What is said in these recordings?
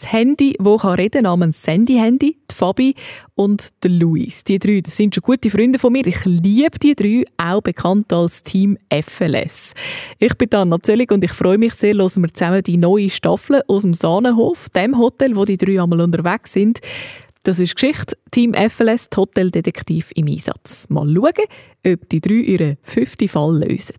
Das Handy, das kann reden namens Sandy-Handy, die Fabi und der Luis. Die drei, das sind schon gute Freunde von mir. Ich liebe die drei, auch bekannt als Team FLS. Ich bin Anna Zöllig und ich freue mich sehr, hören wir zusammen die neue Staffel aus dem Sahnenhof, dem Hotel, wo die drei einmal unterwegs sind. Das ist Geschichte Team FLS, die Hoteldetektiv im Einsatz. Mal schauen, ob die drei ihren fünften Fall lösen.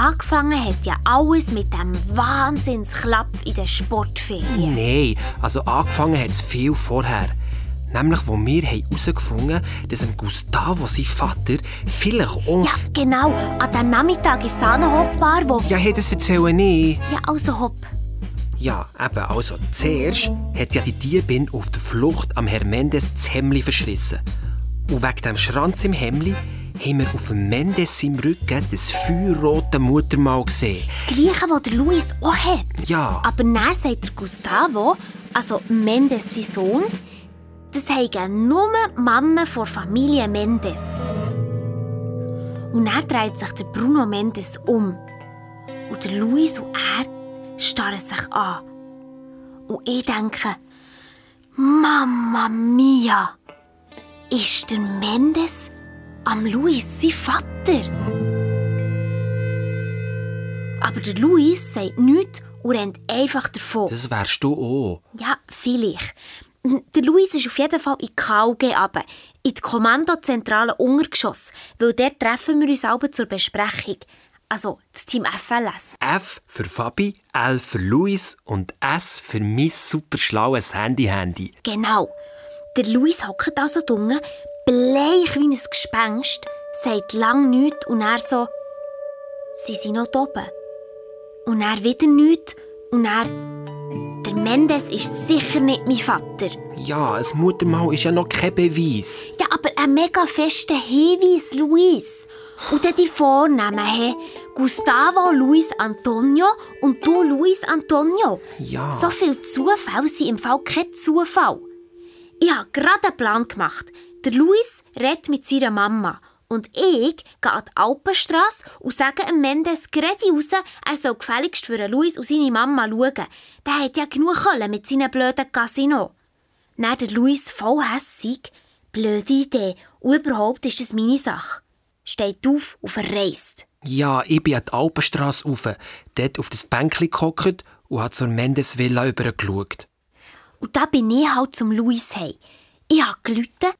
Angefangen hat ja alles mit dem Wahnsinnsklapf in der Sportferien. Nein, also angefangen hat es viel vorher. Nämlich, wo wir herausgefunden haben, dass ein Gustavo, sein Vater, vielleicht auch... Ja, genau. An dem Nachmittag in Sahnenhofbar, wo... Ja, hey, das erzähle ich. Ja, also hopp. Ja, eben, also zuerst hat ja die Diebin auf der Flucht am Herr Mendes das Hemli verschrissen. Und wegen dem Schranz im Hemli haben wir auf dem Mendes im Rücken das feuerrote Muttermal gesehen. Das gleiche, das der Luis auch hat. Ja. Aber dann sagt der Gustavo, also Mendes sein Sohn, das haben nur Männer von Familie Mendes. Und dann dreht sich der Bruno Mendes um. Und der Luis und er starren sich an. Und ich denke, Mama mia, ist der Mendes am Luis sein Vater? Aber der Luis sagt nichts und rennt einfach davon. Das wärst du auch. Ja, vielleicht. Der Luis ist auf jeden Fall in die KUG runter, in die Kommandozentrale Untergeschoss, weil dort treffen wir uns alle zur Besprechung. Also das Team FLS. F für Fabi, L für Luis und S für mein super schlaues Handy-Handy. Genau. Der Luis hockt also dunge, bleich wie ein Gespenst, sagt lang nichts und er so, sie sind noch oben. Und er wieder nichts und er, der Mendes ist sicher nicht mein Vater. Ja, ein Muttermal ist ja noch kein Beweis. Ja, aber ein mega fester Hinweis, Luis. Und dann die Vornamen, hey, Gustavo Luis Antonio und du Luis Antonio. Ja. So viel Zufall sind im Fall kein Zufall. Ich habe gerade einen Plan gemacht. Der Luis redet mit seiner Mama. Und ich gehe an die Alpenstrasse und sage dem Mendes gerade raus, er soll gefälligst für den Luis und seine Mama schauen. Der hat ja genug Kohle mit seinem blöden Casino. Dann der Luis voll hässig. Blöde Idee. Und überhaupt ist es meine Sache. Steht auf und verreist. Ja, ich bin an die Alpenstrasse rauf, dort auf das Bänkchen gehockt und habe zur Mendes Villa übergeschaut. Und da bin ich halt zum Luis hey. Ich habe gelitten,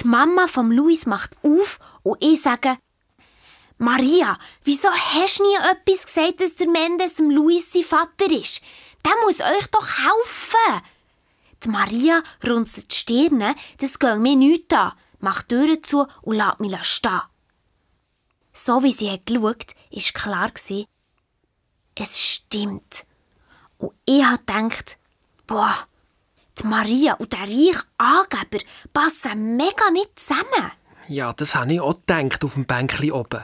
die Mama vom Luis macht auf und ich sage, Maria, wieso hast du nie etwas gesagt, dass der Mendes dem Luis sein Vater ist? Der muss euch doch helfen. Die Maria runzelt die Stirne, das geht mir nichts an, macht die Türen zu und lässt mich stehen. So wie sie hat geschaut, war klar, es stimmt. Und ich habe boah, die Maria und der reiche Angeber passen mega nicht zusammen. Ja, das habe ich auch gedacht auf dem Bänkchen oben.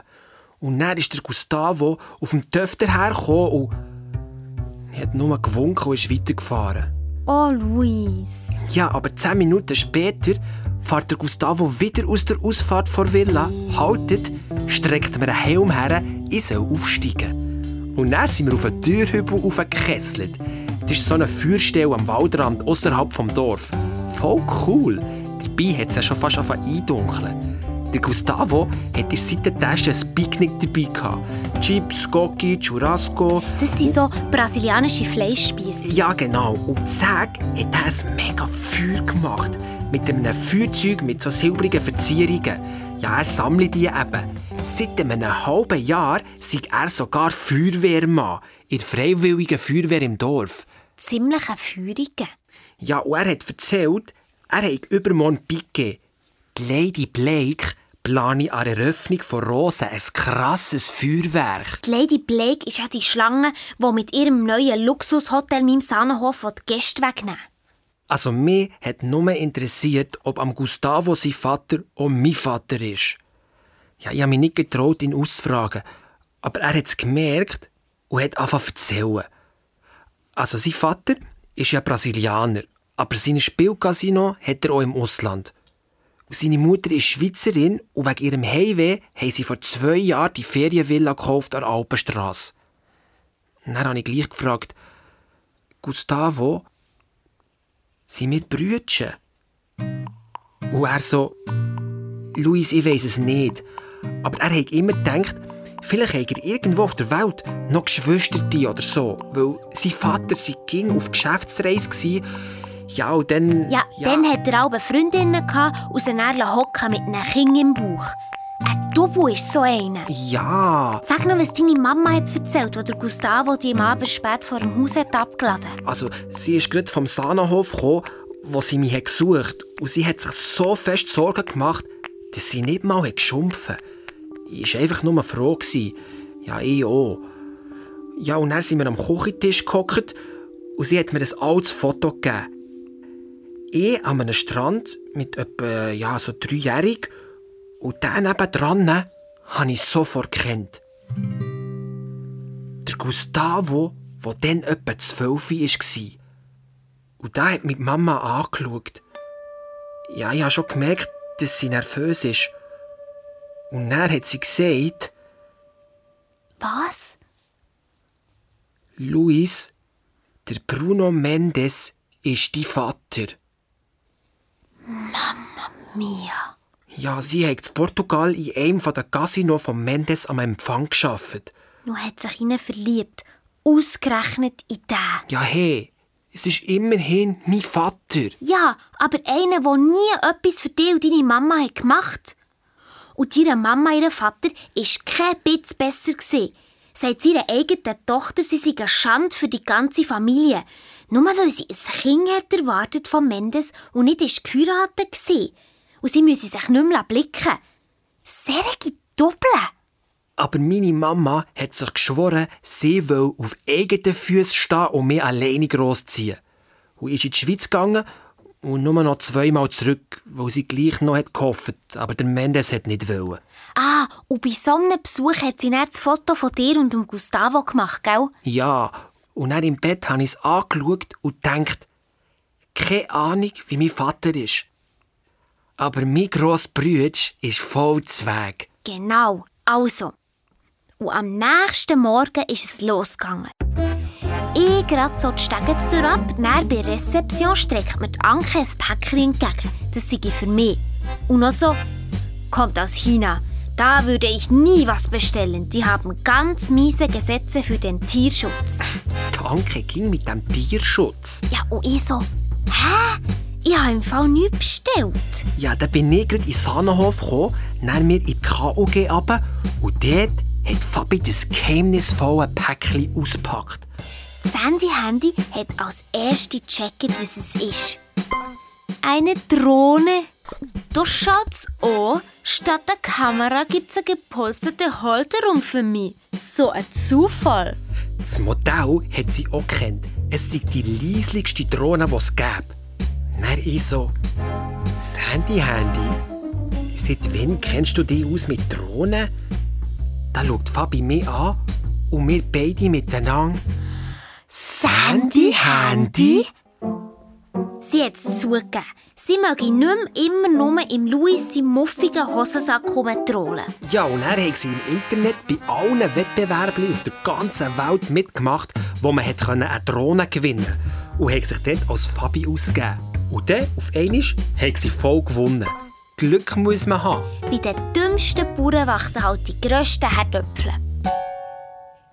Und dann ist der Gustavo auf dem Töfter hergekommen und hat nur gewunken und ist weitergefahren. Oh, Luis. Ja, aber zehn Minuten später fährt der Gustavo wieder aus der Ausfahrt vor Villa, haltet, streckt mir einen Helm her, ich soll aufsteigen. Und dann sind wir auf einen Türhübel aufgekesselt. Das ist so eine Feuerstelle am Waldrand außerhalb vom Dorf. Voll cool. Dabei hat es ja schon fast eindunkeln. Der Gustavo hat in seiner Tasche ein Picknick dabei gehabt. Chips, Gocki, Churrasco. Das sind so brasilianische Fleischspieße. Ja, genau. Und Zack hat er ein mega Feuer gemacht. Mit einem Feuerzeug mit so silbrigen Verzierungen. Ja, er sammelt die eben. Seit einem halben Jahr sei er sogar Feuerwehrmann in der Freiwilligen Feuerwehr im Dorf. Ziemliche Feurigen. Ja, und er hat erzählt, er hat übermorgen Piquet. Die Lady Blake plane an der Eröffnung von Rosen ein krasses Feuerwerk. Die Lady Blake ist ja die Schlange, die mit ihrem neuen Luxushotel meinem Sahnenhof die Gäste wegnehmen Also mich hat nur interessiert, ob am Gustavo sein Vater auch mein Vater ist. Ja, ich habe mich nicht getraut, ihn auszufragen. Aber er hat es gemerkt und hat angefangen zu erzählen. Also sein Vater ist ja Brasilianer, aber sein Spielcasino hat er auch im Ausland. Und seine Mutter ist Schweizerin und wegen ihrem Heimweh haben sie vor zwei Jahren die Ferienvilla gekauft an der Alpenstrasse. Dann habe ich gleich gefragt, Gustavo, sind wir Brüdchen? Und er so, Luis, ich weiß es nicht. Aber er hat immer gedacht, vielleicht hat er irgendwo auf der Welt noch Geschwister oder so. Weil sein Vater sei ging auf Geschäftsreise war. Ja, und dann... Ja, dann hat er auch Freundinnen gehabt, aus einer hocken mit einem Kind im Bauch. Ein Dubu ist so einer. Ja. Sag noch, was deine Mama hat erzählt, als Gustavo die am Abend spät vor dem Haus hat abgeladen Also, sie ist gerade vom Sahnenhof gekommen, wo sie mich gesucht hat. Und sie hat sich so fest Sorgen gemacht, dass sie nicht mal geschumpfen Ich war einfach nur froh. Ja, ich auch. Ja, und dann sind wir am Küchentisch gehockt und sie hat mir ein altes Foto gegeben. Ich an einem Strand mit etwa ja, so dreijährig und dann nebendran habe ich sofort gekannt. Der Gustavo, der dann etwa zwölf war. Und da hat mich Mama angeschaut. Ja, ich habe schon gemerkt, dass sie nervös ist. Und dann hat sie gesagt... Was? Luis, der Bruno Mendes ist dein Vater. Mama mia. Ja, sie hat in Portugal in einem der Casino von Mendes am Empfang geschafft. Nun hat sich ihnen verliebt. Ausgerechnet in den. Ja, hey, es ist immerhin mein Vater. Ja, aber einer, der nie etwas für dich und deine Mama hat gemacht Und ihre Mama, ihr Vater, war kein bisschen besser. Gewesen. Sagt ihrer eigenen Tochter, sie sei eine Schande für die ganze Familie. Nur weil sie ein Kind hat erwartet von Mendes und nicht ist geheiratet war. Und sie müsse sich nicht mehr blicken. Serge Doppel. Aber meine Mama hat sich geschworen, sie will auf eigenen Füßen stehen und mich alleine großziehen. Und ist in die Schweiz gegangen und nur noch zweimal zurück, weil sie gleich noch hat gehofft, aber der Mendes hat nicht wollen. Ah, und bei so einem Besuch hat sie dann das Foto von dir und dem Gustavo gemacht, gell? Ja, und dann im Bett habe ich es angeschaut und gedacht, keine Ahnung, wie mein Vater ist. Aber mein grosser Bruder ist voll Zweig. Genau, also. Und am nächsten Morgen ist es losgegangen. Ich gerade so die Stegentür ab, dann bei der Rezeption streckt mir die Anke ein Päckchen entgegen. Das sei für mich. Und noch so, kommt aus China. Da würde ich nie was bestellen. Die haben ganz miese Gesetze für den Tierschutz. Danke, ging mit dem Tierschutz. Ja, und ich so, hä? Ich habe im Fall nichts bestellt. Ja, dann bin ich gerade in den Sahnenhof gekommen, dann wir in die KOG runter und dort hat Fabi das geheimnisvolle Päckchen ausgepackt. Sandy Handy hat als erste gecheckt, was es ist. Eine Drohne. Da schaut's an. Statt der Kamera gibt's eine gepolsterte Halterung für mich. So ein Zufall. Das Modell hat sie auch kennt. Es ist die leislichste Drohne, die es gäbe. Dann ich so, Sandy Handy, seit wann kennst du dich aus mit Drohnen? Da schaut Fabi mich an und wir beide miteinander. Sandy Handy? Sie hat es zugegeben. Sie möge nicht mehr immer nur im Louis seinem muffigen Hosensack rumtrollen. Ja, und er hat sie im Internet bei allen Wettbewerben auf der ganzen Welt mitgemacht, wo man eine Drohne gewinnen konnte. Und hat sich dort als Fabi ausgegeben. Und dann, auf einmal, hat sie voll gewonnen. Glück muss man haben. Bei den dümmsten Bauern wachsen halt die grössten Herdöpfel.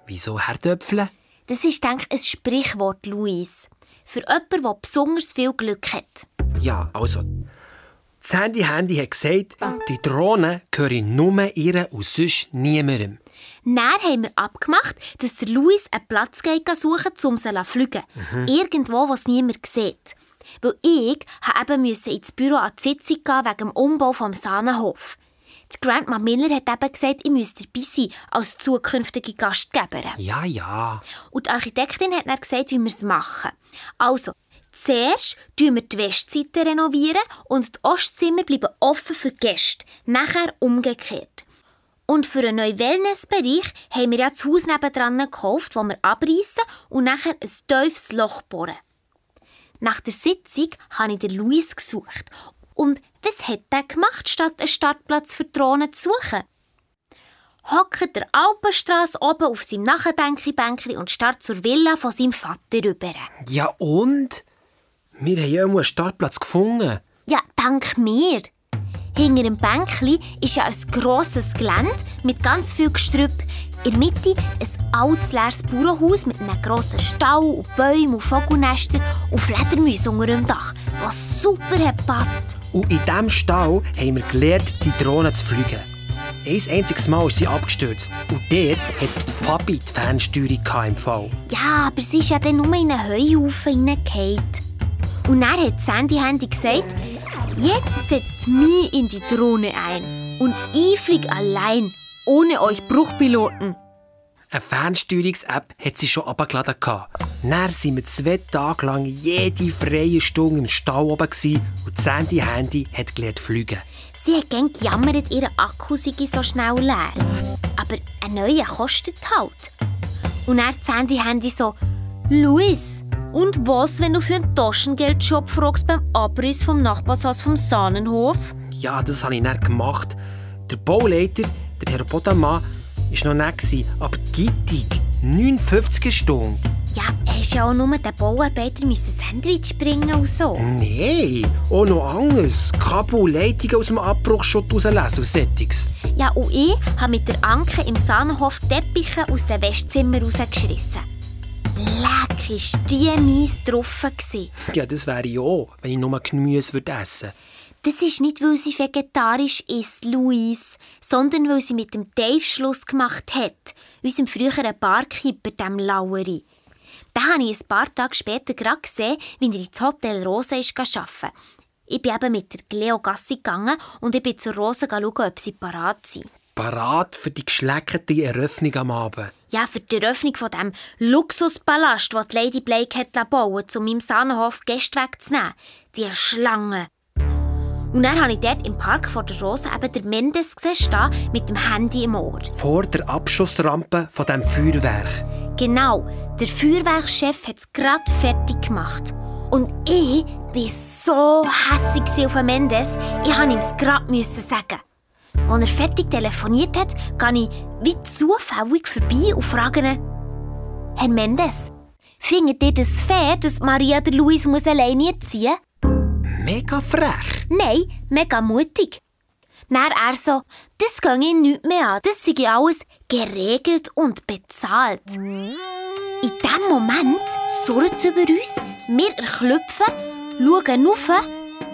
Wieso Herdöpfel? Das ist, denke ich, ein Sprichwort, Luis. Für jemanden, der besonders viel Glück hat. Ja, also. Das Handy Handy hat gesagt, die Drohne gehören nur ihr und sonst niemandem. Dann haben wir abgemacht, dass der Luis einen Platz geht suchen um sie zu fliegen. Mhm. Irgendwo, wo es niemand sieht. Weil ich eben ins Büro an die Sitzung gehen wegen dem Umbau des Sahnenhof. Die Grandma Miller hat eben gesagt, ich müsste dabei sein als zukünftige Gastgeberin. Ja, ja. Und die Architektin hat dann gesagt, wie wir es machen. Also, zuerst renovieren wir die Westseite renovieren und die Ostzimmer bleiben offen für Gäste. Nachher umgekehrt. Und für einen neuen Wellnessbereich haben wir ja das Haus nebendran gekauft, wo wir abreißen und nachher ein tiefes Loch bohren. Nach der Sitzung habe ich den Luis gesucht. Und was hat er gemacht, statt einen Startplatz für Drohnen zu suchen? Hockt der Alpenstraße oben auf seinem Nachdenkibänkchen und starrt zur Villa von seinem Vater rüber. Ja und? Wir haben ja einen Startplatz gefunden. Ja, dank mir. Hinter dem Bänkli ist ja ein grosses Gelände mit ganz viel Gestrüpp. In der Mitte ein altes leeres Bauernhaus mit einem grossen Stall und Bäumen und Vogelnestern und Fledermäusen unter dem Dach, was super hat passt. Und in diesem Stall haben wir gelernt, die Drohne zu fliegen. Ein einziges Mal ist sie abgestürzt. Und dort hat die Fabi die Fernsteuerung im Fall. Ja, aber sie ist ja dann nur in einen Heuhaufen hineingefallen. Und dann hat Sandy Handy gesagt, jetzt setzt mich in die Drohne ein. Und ich fliege allein, ohne euch Bruchpiloten. Eine Fernsteuerungs-App hat sie schon abgeladen. Dann waren wir zwei Tage lang jede freie Stunde im Stall oben und Sandy Handy hat gelernt fliegen. Sie hat gern gejammert, ihr Akku sei so schnell leer. Aber ein neuer kostet halt. Und dann Sandy Handy so, Luis, und was, wenn du für einen Taschengeldjob fragst beim Abriss vom Nachbarshaus vom Sahnenhof? Ja, das habe ich nicht gemacht. Der Bauleiter, der Herr Bodamann, war noch nicht, aber gittig. 59 Stunden. Ja, hast ja auch nur den Bauarbeiter müssen Sandwich bringen und so. Nein, auch noch anderes. Kabel, Leitungen aus dem Abbruchschutz rauslesen und Settings. Ja, und ich habe mit der Anke im Sahnenhof Teppiche aus dem Westzimmer rausgeschissen. Leck, ist die mies getroffen. Ja, das wäre ich auch, wenn ich nur Gemüse würde essen Das ist nicht, weil sie vegetarisch ist, Louise, sondern weil sie mit dem Dave Schluss gemacht hat, unserem früheren Barkeeper, dem Laueri. Den habe ich ein paar Tage später gerade gesehen, wie er ins Hotel Rosa ist arbeiten. Ich bin eben mit der Cleo Gassi gegangen und ich bin zur Rosa schauen, ob sie parat sind. Parat für die geschleckerte Eröffnung am Abend? Ja, für die Eröffnung von dem Luxuspalast, den Lady Blake hat bauen um meinem Sahnenhof Gäste wegzunehmen. Die Schlange. Und dann habe ich dort im Park vor der Rose eben der Mendes gesehen, mit dem Handy im Ohr. Vor der Abschussrampe von dem Feuerwerk. Genau, der Feuerwerkschef hat es gerade fertig gemacht. Und ich war so hässlich auf Mendes, ich musste ihm es gerade sagen. Als er fertig telefoniert hat, gehe ich wie zufällig vorbei und frage ihn, Herr Mendes, findet ihr das fair, dass Maria der Luis muss alleine ziehen Mega frech. Nein, mega mutig. Dann er so, das gehe ich nicht mehr an, das sei alles geregelt und bezahlt. In diesem Moment surrt es über uns, wir erklüpfen, schauen rauf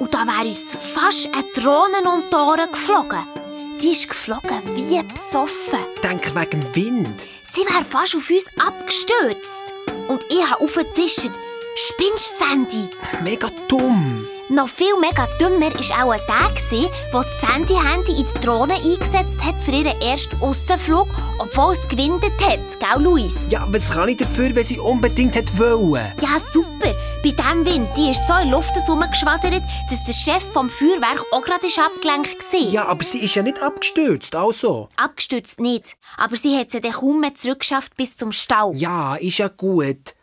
und da wäre uns fast ein Drohnen um die Ohren geflogen. Die ist geflogen wie besoffen. Denk wegen dem Wind. Sie wäre fast auf uns abgestürzt. Und ich habe aufgezischt. Spinnst Sandy? Mega dumm. Noch viel mega dümmer war auch der, der das Sandy-Handy in die Drohne eingesetzt hat für ihren ersten Aussenflug, obwohl es gewindet hat, gell, Luis? Ja, was kann ich dafür, wenn sie unbedingt hat wollen? Ja, super. Bei diesem Wind, die ist so in Luft herumgeschwadert, dass der Chef vom Feuerwerk auch gerade abgelenkt war. Ja, aber sie ist ja nicht abgestürzt, also. Abgestürzt nicht. Aber sie hat sie dann kaum mehr zurückgeschafft bis zum Stau. Ja, ist ja gut.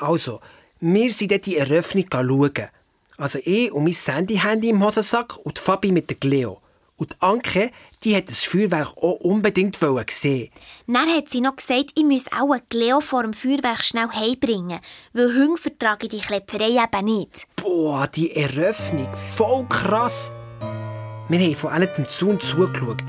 Also, wir sind dort die Eröffnung schauen. Also ich und mein Sandy-Handy im Hosensack und Fabi mit der Cleo. Und Anke, die hat das Feuerwerk auch unbedingt sehen. Dann hat sie noch gesagt, ich müsse auch einen Cleo vor dem Feuerwerk schnell heimbringen, weil Hunde vertragen die Klepperei eben nicht. Boah, die Eröffnung, voll krass. Wir haben von allen dem Zaun zugeschaut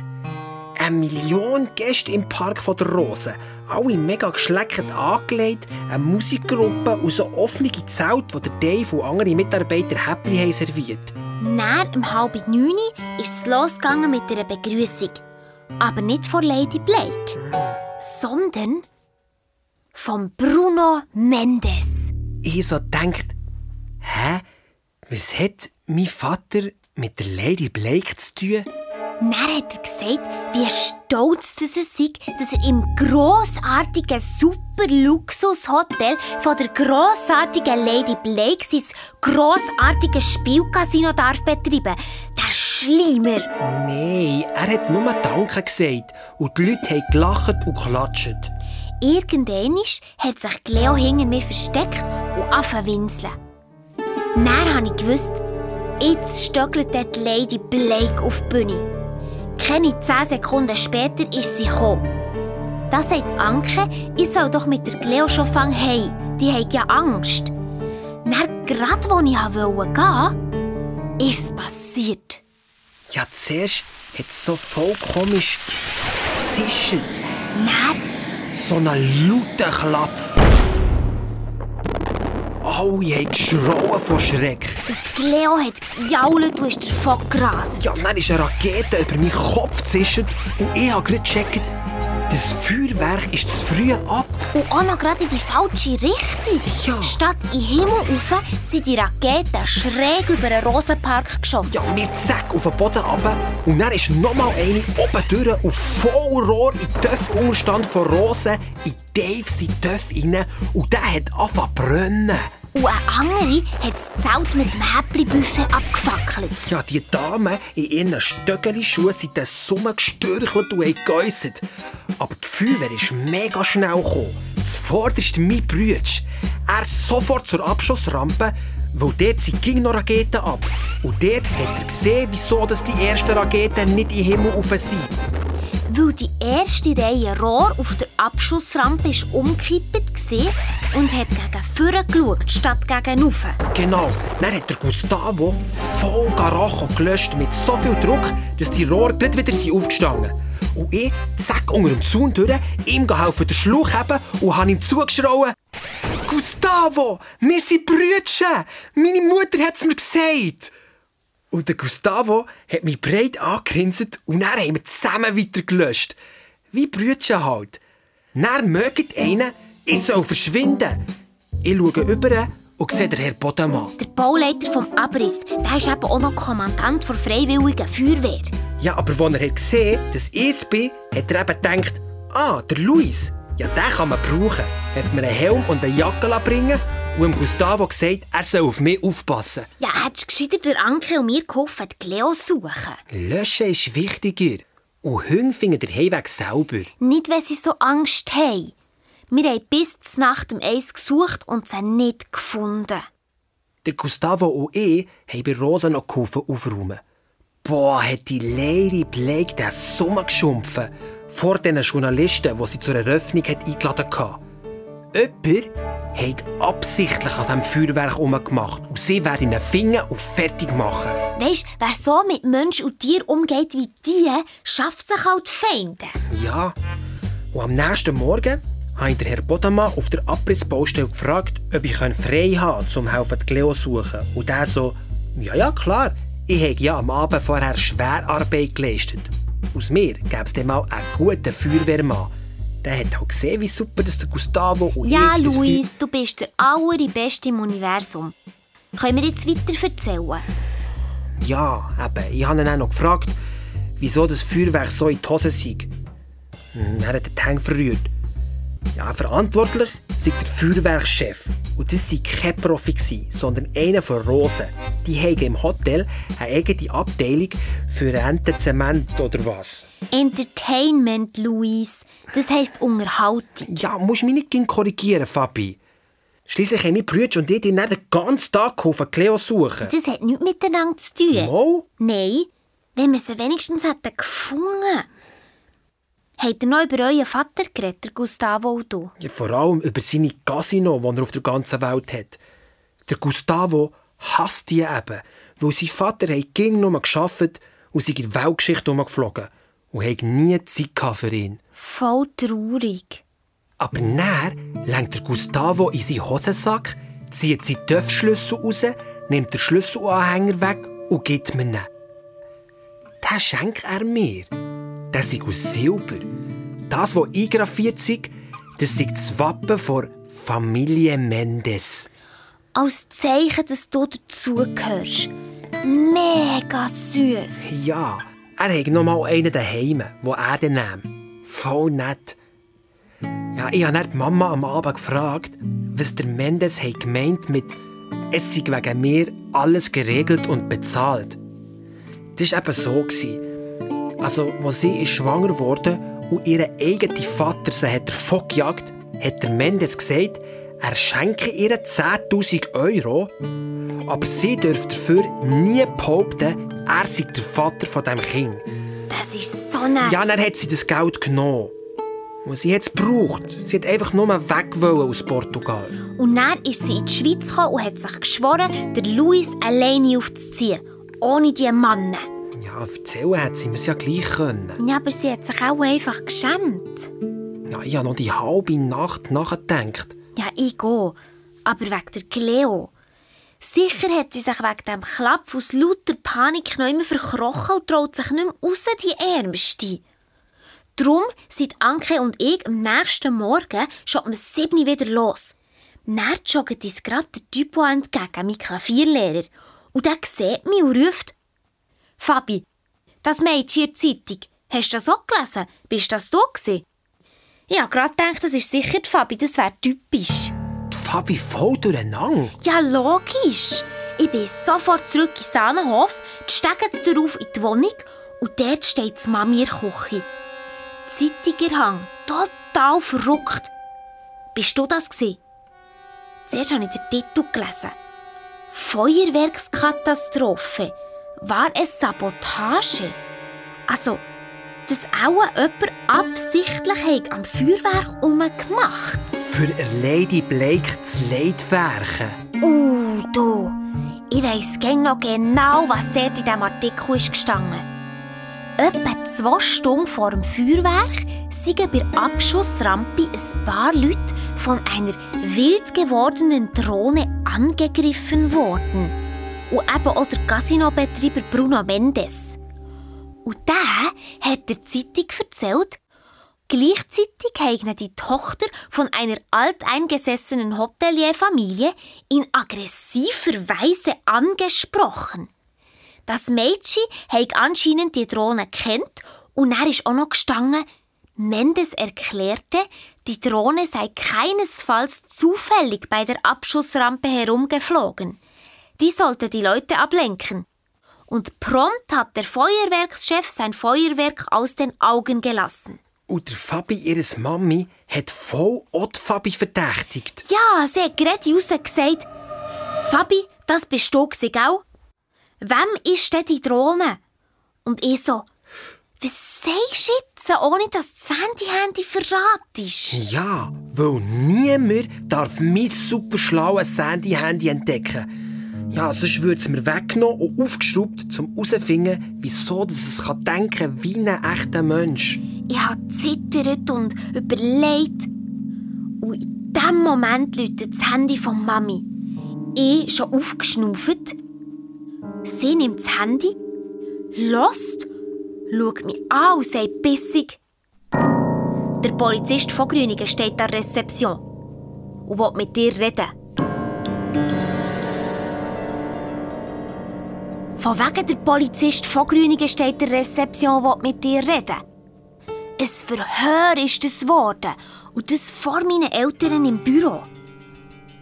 eine Million Gäste im Park von der Rosen. Alle mega geschleckert angelegt, eine Musikgruppe und so offene Zelt, wo der Dave und andere Mitarbeiter Häppli haben serviert. Dann, um halb neun, ist es losgegangen mit einer Begrüßung. Aber nicht von Lady Blake, sondern von Bruno Mendes. Ich so denkt, hä, was hat mein Vater mit der Lady Blake zu tun? Dann hat er gesagt, wie stolz dass er sei, dass er im grossartigen Super-Luxus-Hotel von der grossartigen Lady Blake sein grossartiges Spielcasino darf betreiben. Der Schleimer. Nein, er hat nur Danke gesagt und die Leute haben gelacht und geklatscht. Irgendwann hat sich Leo hinter mir versteckt und angefangen zu winseln. Dann habe ich gewusst, jetzt stöckelt die Lady Blake auf die Bühne. Keine zehn Sekunden später ist sie gekommen. Da sagt Anke, ich soll doch mit der Cleo schon fangen hey, die hat ja Angst. Dann, gerade als ich wollte gehen, ist es passiert. Ja, zuerst hat es so voll komisch gezischt. Dann, So einen lauten Klapp. Alle haben geschrauen von Schreck. und die Cleo hat gejault, du hast davon gerast. Ja, dann ist eine Rakete über meinen Kopf gezischt und ich habe gerade gecheckt, das Feuerwerk ist zu früh ab. Und auch noch gerade in die falsche Richtung. Ja. Statt in den Himmel rauf, sind die Raketen schräg über den Rosenpark geschossen. Ja, wir zack auf den Boden runter und dann ist nochmal eine oben durch und voll Rohr in den Töpfunterstand von Rosen in Dave sein Töpf rein und der hat angefangen zu brennen. Und eine andere hat das Zelt mit dem Häppli-Buffet abgefackelt. Ja, die Damen in ihren Stöckeli-Schuhen sind den Sommer gestürchelt und geäussert. Aber die Feuerwehr ist mega schnell gekommen. Zuvorderst mein Bruder. Er sofort zur Abschussrampe, weil dort sind ging noch Raketen ab. Und dort hat er gesehen, wieso dass die ersten Raketen nicht in den Himmel rauf sind. Weil die erste Reihe Rohr auf der Abschussrampe ist umgekippt war und hat gegen vorne geschaut, statt gegen rauf. Genau. Dann hat der Gustavo voll Garacho gelöscht mit so viel Druck, dass die Rohre gleich wieder sind aufgestanden Und ich, zack, unter dem Zaun durch, ihm geholfen den Schluch haben und habe ihm zugeschrauen. Gustavo, wir sind Brüdchen! Meine Mutter hat es mir gesagt! Und der Gustavo hat mich breit angegrinset und dann haben wir zusammen weiter gelöscht. Wie Brüdchen halt. Dann mögt einen, ich soll verschwinden. Ich schaue über und sehe den Herr Bodemann. Der Bauleiter vom Abriss, der ist eben auch noch Kommandant der Freiwilligen Feuerwehr. Ja, aber als er hat gesehen dass ich es bin, hat er eben gedacht, ah, der Luis, ja, den kann man brauchen. Hat mir einen Helm und eine Jacke bringen und Gustavo gesagt, er soll auf mich aufpassen. Ja, hättest du gescheiter der Anke und mir geholfen, die Cleo suchen. Löschen ist wichtiger. Und Hunde finden den Heimweg selber. Nicht, weil sie so Angst haben. Wir haben bis zur Nacht um eins gesucht und sie nicht gefunden. Der Gustavo und ich haben bei Rosa noch geholfen aufräumen. Boah, hat die Lady Blake den Sommer geschumpfen. Vor den Journalisten, die sie zur Eröffnung hat eingeladen hat. Jemand hat absichtlich an diesem Feuerwerk herumgemacht. Und sie werden ihn finden und fertig machen. Weisst, wer so mit Mensch und Tier umgeht wie die, schafft sich die Feinde. Ja. Und am nächsten Morgen habe ich den Herrn auf der Abrissbaustelle gefragt, ob ich frei haben kann, um helfen, Cleo zu suchen. Und er so, ja, ja, klar. Ich habe ja am Abend vorher Schwerarbeit geleistet. Aus mir gäbe es dann mal einen guten Feuerwehrmann. Der hat auch gesehen, wie super das der Gustavo und Ja, ich Feu- Luis, du bist der allerbeste im Universum. Können wir jetzt weiter erzählen? Ja, eben. Ich habe ihn auch noch gefragt, wieso das Feuerwerk so in die Hose sei. Hm, Er hat den Tank verrührt. Ja, verantwortlich sei der Feuerwerkschef. Und das sei kein Profi, gewesen, sondern einer von Rosen. Die haben im Hotel eine eigene Abteilung für Rentenzement oder was. Entertainment, Luis. Das heisst Unterhaltung. Ja, musst mich nicht korrigieren, Fabi. Schließlich haben mein Brüder und ich dir nicht den ganzen Tag geholfen, Cleo suchen. Das hat nichts miteinander zu tun. Mal? Nein, wenn wir sie wenigstens hätten gefunden. Habt ihr noch über euren Vater geredet, Gustavo und du? Ja, vor allem über seine Casino, die er auf der ganzen Welt hat. Der Gustavo hasst die eben, weil sein Vater hat ging nur geschafft und sei in die Weltgeschichte umgeflogen und hat nie Zeit für ihn. Voll traurig. Aber dann lenkt der Gustavo in seinen Hosensack, zieht seinen Töpfschlüssel raus, nimmt den Schlüsselanhänger weg und gibt mir ihn. Den schenkt er mir. Der ist aus Silber. Das, was eingraviert ist, das ist das Wappen von Familie Mendes. Als Zeichen, dass du dazugehörst. Mega süß. Ja, er hat noch mal einen daheim, wo er den nimmt. Voll nett. Ja, ich habe die Mama am Abend gefragt, was der Mendes hat gemeint mit «Es sei wegen mir alles geregelt und bezahlt». Das war eben so. Also, als sie ist schwanger wurde und ihr eigener Vater sie hat gejagt, hat der Mendes gesagt, er schenke ihr 10.000 Euro, aber sie dürfte dafür nie behaupten, er sei der Vater von dem Kind. Das ist so eine... Ja, dann hat sie das Geld genommen. Und sie hat es gebraucht. Sie hat einfach nur weg aus Portugal. Und dann ist sie in die Schweiz gekommen und hat sich geschworen, der Luis alleine aufzuziehen. Ohne die Männer. Erzählen hat sie mir ja gleich können. Ja, aber sie hat sich auch einfach geschämt. Ja, ich habe noch die halbe Nacht nachgedacht. Ja, ich gehe. Aber wegen der Cleo. Sicher hat sie sich wegen dem Klapp aus lauter Panik noch immer verkrochen und traut sich nicht mehr raus, die Ärmste. Darum sind Anke und ich am nächsten Morgen schon um 7 Uhr wieder los. Dann joggt uns gerade der Typo entgegen, mein Klavierlehrer. Und der sieht mich und ruft, Fabi, das Mädchen in der Zeitung, hast du das auch gelesen? Bist das du gewesen? Ich habe gerade gedacht, das ist sicher die Fabi, das wäre typisch. Die Fabi voll durcheinander. Ja, logisch. Ich bin sofort zurück in Sahnenhof, steige Tür auf in die Wohnung und dort steht die Mami in der Küche. Zeitigerhang, total verrückt. Bist du das gewesen? Zuerst habe ich den Titel gelesen. Feuerwerkskatastrophe. War es Sabotage? Also, dass auch jemand absichtlich am Feuerwerk gemacht Für Lady Blake zu Leitwerken. Uh, du. Ich weiss noch genau, was dort in diesem Artikel ist gestanden. Etwa zwei Stunden vor dem Feuerwerk sind bei Abschussrampe ein paar Leute von einer wild gewordenen Drohne angegriffen worden. Und eben auch der Casino-Betreiber Bruno Mendes. Und der hat der Zeitung erzählt, Gleichzeitig haben die Tochter von einer alteingesessenen Hotelierfamilie in aggressiver Weise angesprochen. Das Mädchen hat anscheinend die Drohne kennt und er ist auch noch gestanden, Mendes erklärte, die Drohne sei keinesfalls zufällig bei der Abschussrampe herumgeflogen. Die sollte die Leute ablenken. Und prompt hat der Feuerwerkschef sein Feuerwerk aus den Augen gelassen. Und der Fabi, ihres Mami, hat voll auch die Fabi verdächtigt. Ja, sie hat gerade raus gesagt, Fabi, das bist du, gell? Wem ist denn die Drohne? Und ich so, was sagst du jetzt, ohne dass das Handy-Handy verratest? Ja, weil niemand darf mein super schlaues Handy-Handy entdecken. Ja, sonst würde es mir weggenommen und aufgeschraubt, um herauszufinden, wieso dass es kann denken wie ein echter Mensch. Ich habe zittert und überlegt. Und in diesem Moment läutet das Handy von Mami. Ich schon aufgeschnauft Sie nimmt das Handy, lost, schaut mich an und sagt bissig. Der Polizist von Grüningen steht an der Rezeption und will mit dir reden. Von wegen der Polizist von Grüningen steht der Rezeption will mit dir reden. Ein Verhör ist das geworden und das vor meinen Eltern im Büro.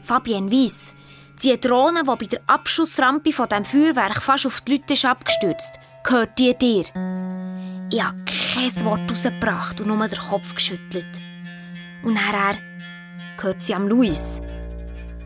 Fabienne weiss, die Drohne, die bei der Abschussrampe von dem Feuerwerk fast auf die Leute ist abgestürzt, gehört die dir? Ich habe kein Wort rausgebracht und nur den Kopf geschüttelt. Und nachher gehört sie am Luis.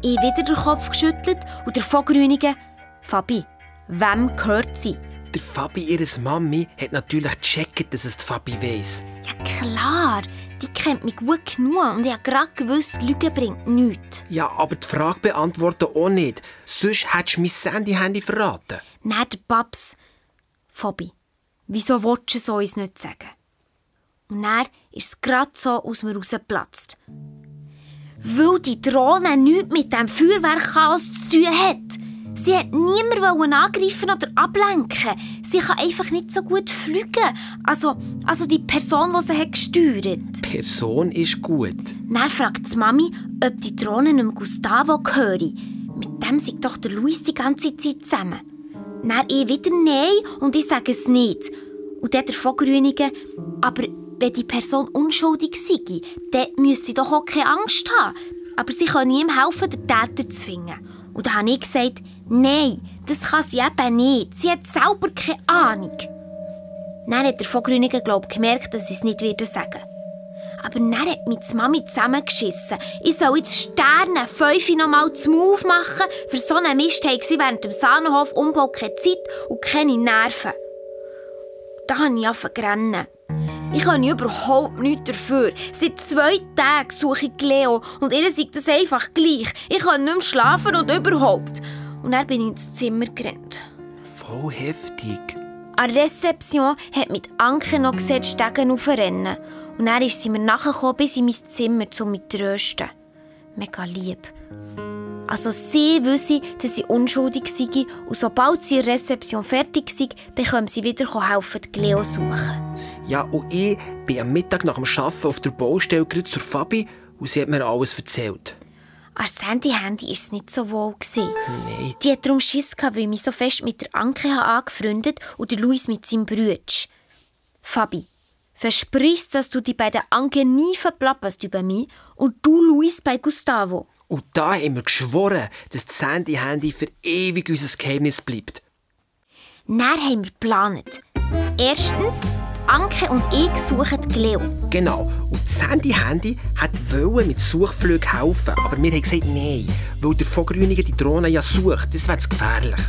Ich wieder den Kopf geschüttelt und der Vogrünigen, Fabi, wem gehört sie? Der Fabi, ihres Mami, hat natürlich gecheckt, dass es die Fabi weiss. Ja klar, die kennt mich gut genug und ich habe gerade gewusst, Lügen bringt nichts. Ja, aber die Frage beantworten auch nicht. Sonst hättest du mein Sandy-Handy verraten. Nein, der Paps. Fabi, wieso willst du es uns nicht sagen? Und dann ist es gerade so aus mir rausgeplatzt. Weil die Drohne nichts mit dem Feuerwerkchaos zu tun hat. Sie hat niemanden angreifen oder ablenken. Sie kann einfach nicht so gut fliegen. Also, also die Person, die sie hat gesteuert. Die Person ist gut. Dann fragt die Mami, ob die Drohne einem Gustavo gehöre. Mit dem sind doch der Luis die ganze Zeit zusammen. Dann ich wieder Nein und ich sage es nicht. Und dann der Vogrünigen, aber wenn die Person unschuldig sei, dann müsste sie doch auch keine Angst haben. Aber sie können ihm helfen, den Täter zu finden. Und da habe ich gesagt, nein, das kann sie eben nicht. Sie hat selber keine Ahnung. Dann hat der Vogrüniger, glaube ich, gemerkt, dass ich es nicht wieder sagen Aber dann hat mich die Mami zusammengeschissen. Ich soll jetzt Sterne fünf nochmal zum Move machen. Für so einen Mist haben sie während dem Sahnenhof Umbau keine Zeit und keine Nerven. Da habe ich angefangen zu ich kann überhaupt nichts dafür. Seit zwei Tagen suche ich Leo und ihr sagt das einfach gleich. Ich kann nicht mehr schlafen und überhaupt. Und dann bin ich ins Zimmer gerannt. Voll heftig. An der Rezeption hat mit Anke noch gesehen, die Stegen aufrennen. Und dann ist sie mir nachgekommen bis in mein Zimmer, um mich zu trösten. Mega lieb. Also sie wissen, dass sie unschuldig sei und sobald sie in der Rezeption fertig sind, dann können sie wieder helfen, die Leo suchen. Ja, und ich bin am Mittag nach dem Arbeiten auf der Baustelle zur Fabi und sie hat mir alles erzählt. An Sandy Handy war es nicht so wohl. Nein. Die hat darum Schiss, weil ich mich so fest mit der Anke angefreundet und der Luis mit seinem Brütsch. Fabi, versprichst, dass du dich bei der Anke nie verplapperst über mich und du Luis bei Gustavo. Und da haben wir geschworen, dass das Sandy-Handy für ewig unser Geheimnis bleibt. Dann haben wir geplant. Erstens, Anke und ich suchen Leo. Genau. Und das Handy-Handy wollte mit Suchflügen helfen, aber wir haben gesagt, nein, weil der Vogrüniger die Drohne ja sucht. Das wäre gefährlich.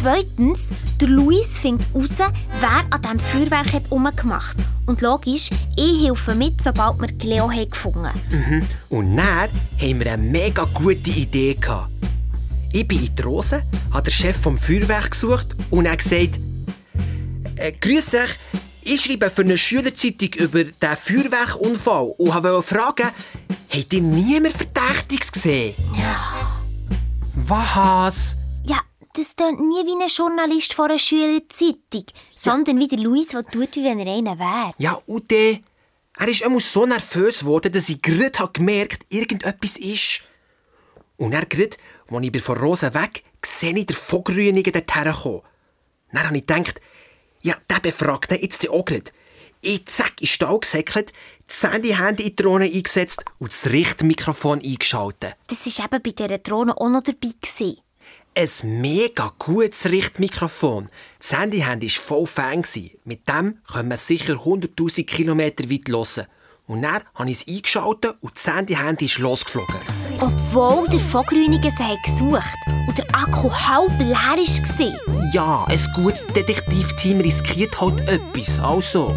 Zweitens, der Luis findet heraus, wer an diesem Feuerwerk hat umgemacht Und logisch, ich helfe mit, sobald wir Leo haben gefunden haben. Mhm. Und dann haben wir eine mega gute Idee. Gehabt. Ich bin in die Rose, habe den Chef vom Feuerwerk gesucht und er gesagt, äh, «Grüß euch, ich schreibe für eine Schülerzeitung über den Feuerwerkunfall und wollte fragen, habt ihr niemand Verdächtiges gesehen?» Ja. Was? das klingt nie wie ein Journalist von einer Schülerzeitung, sondern wie der Luis, der tut, wie wenn er einer wäre. Ja, und der, er ist immer so nervös geworden, dass ich gerade gemerkt habe, irgendetwas ist. Und er gerade, als ich von Rosa weg sehe ich den Vogrünigen dorthin kommen. Dann habe ich gedacht, ja, der befragt ihn jetzt auch gerade. Ich zack, in Stall gesäckelt, das Handy-Handy in die Drohne eingesetzt und das Richtmikrofon eingeschaltet. Das war eben bei dieser Drohne auch noch dabei. Gewesen ein mega gutes Richtmikrofon. Das Handy-Handy war voll Fan. Mit dem können wir sicher 100'000 Kilometer weit hören. Und dann habe ich es eingeschaltet und das Handy-Handy ist losgeflogen. Obwohl der Vogrüniger sie gesucht und der Akku halb leer war. Ja, ein gutes Detektivteam riskiert halt etwas. Also.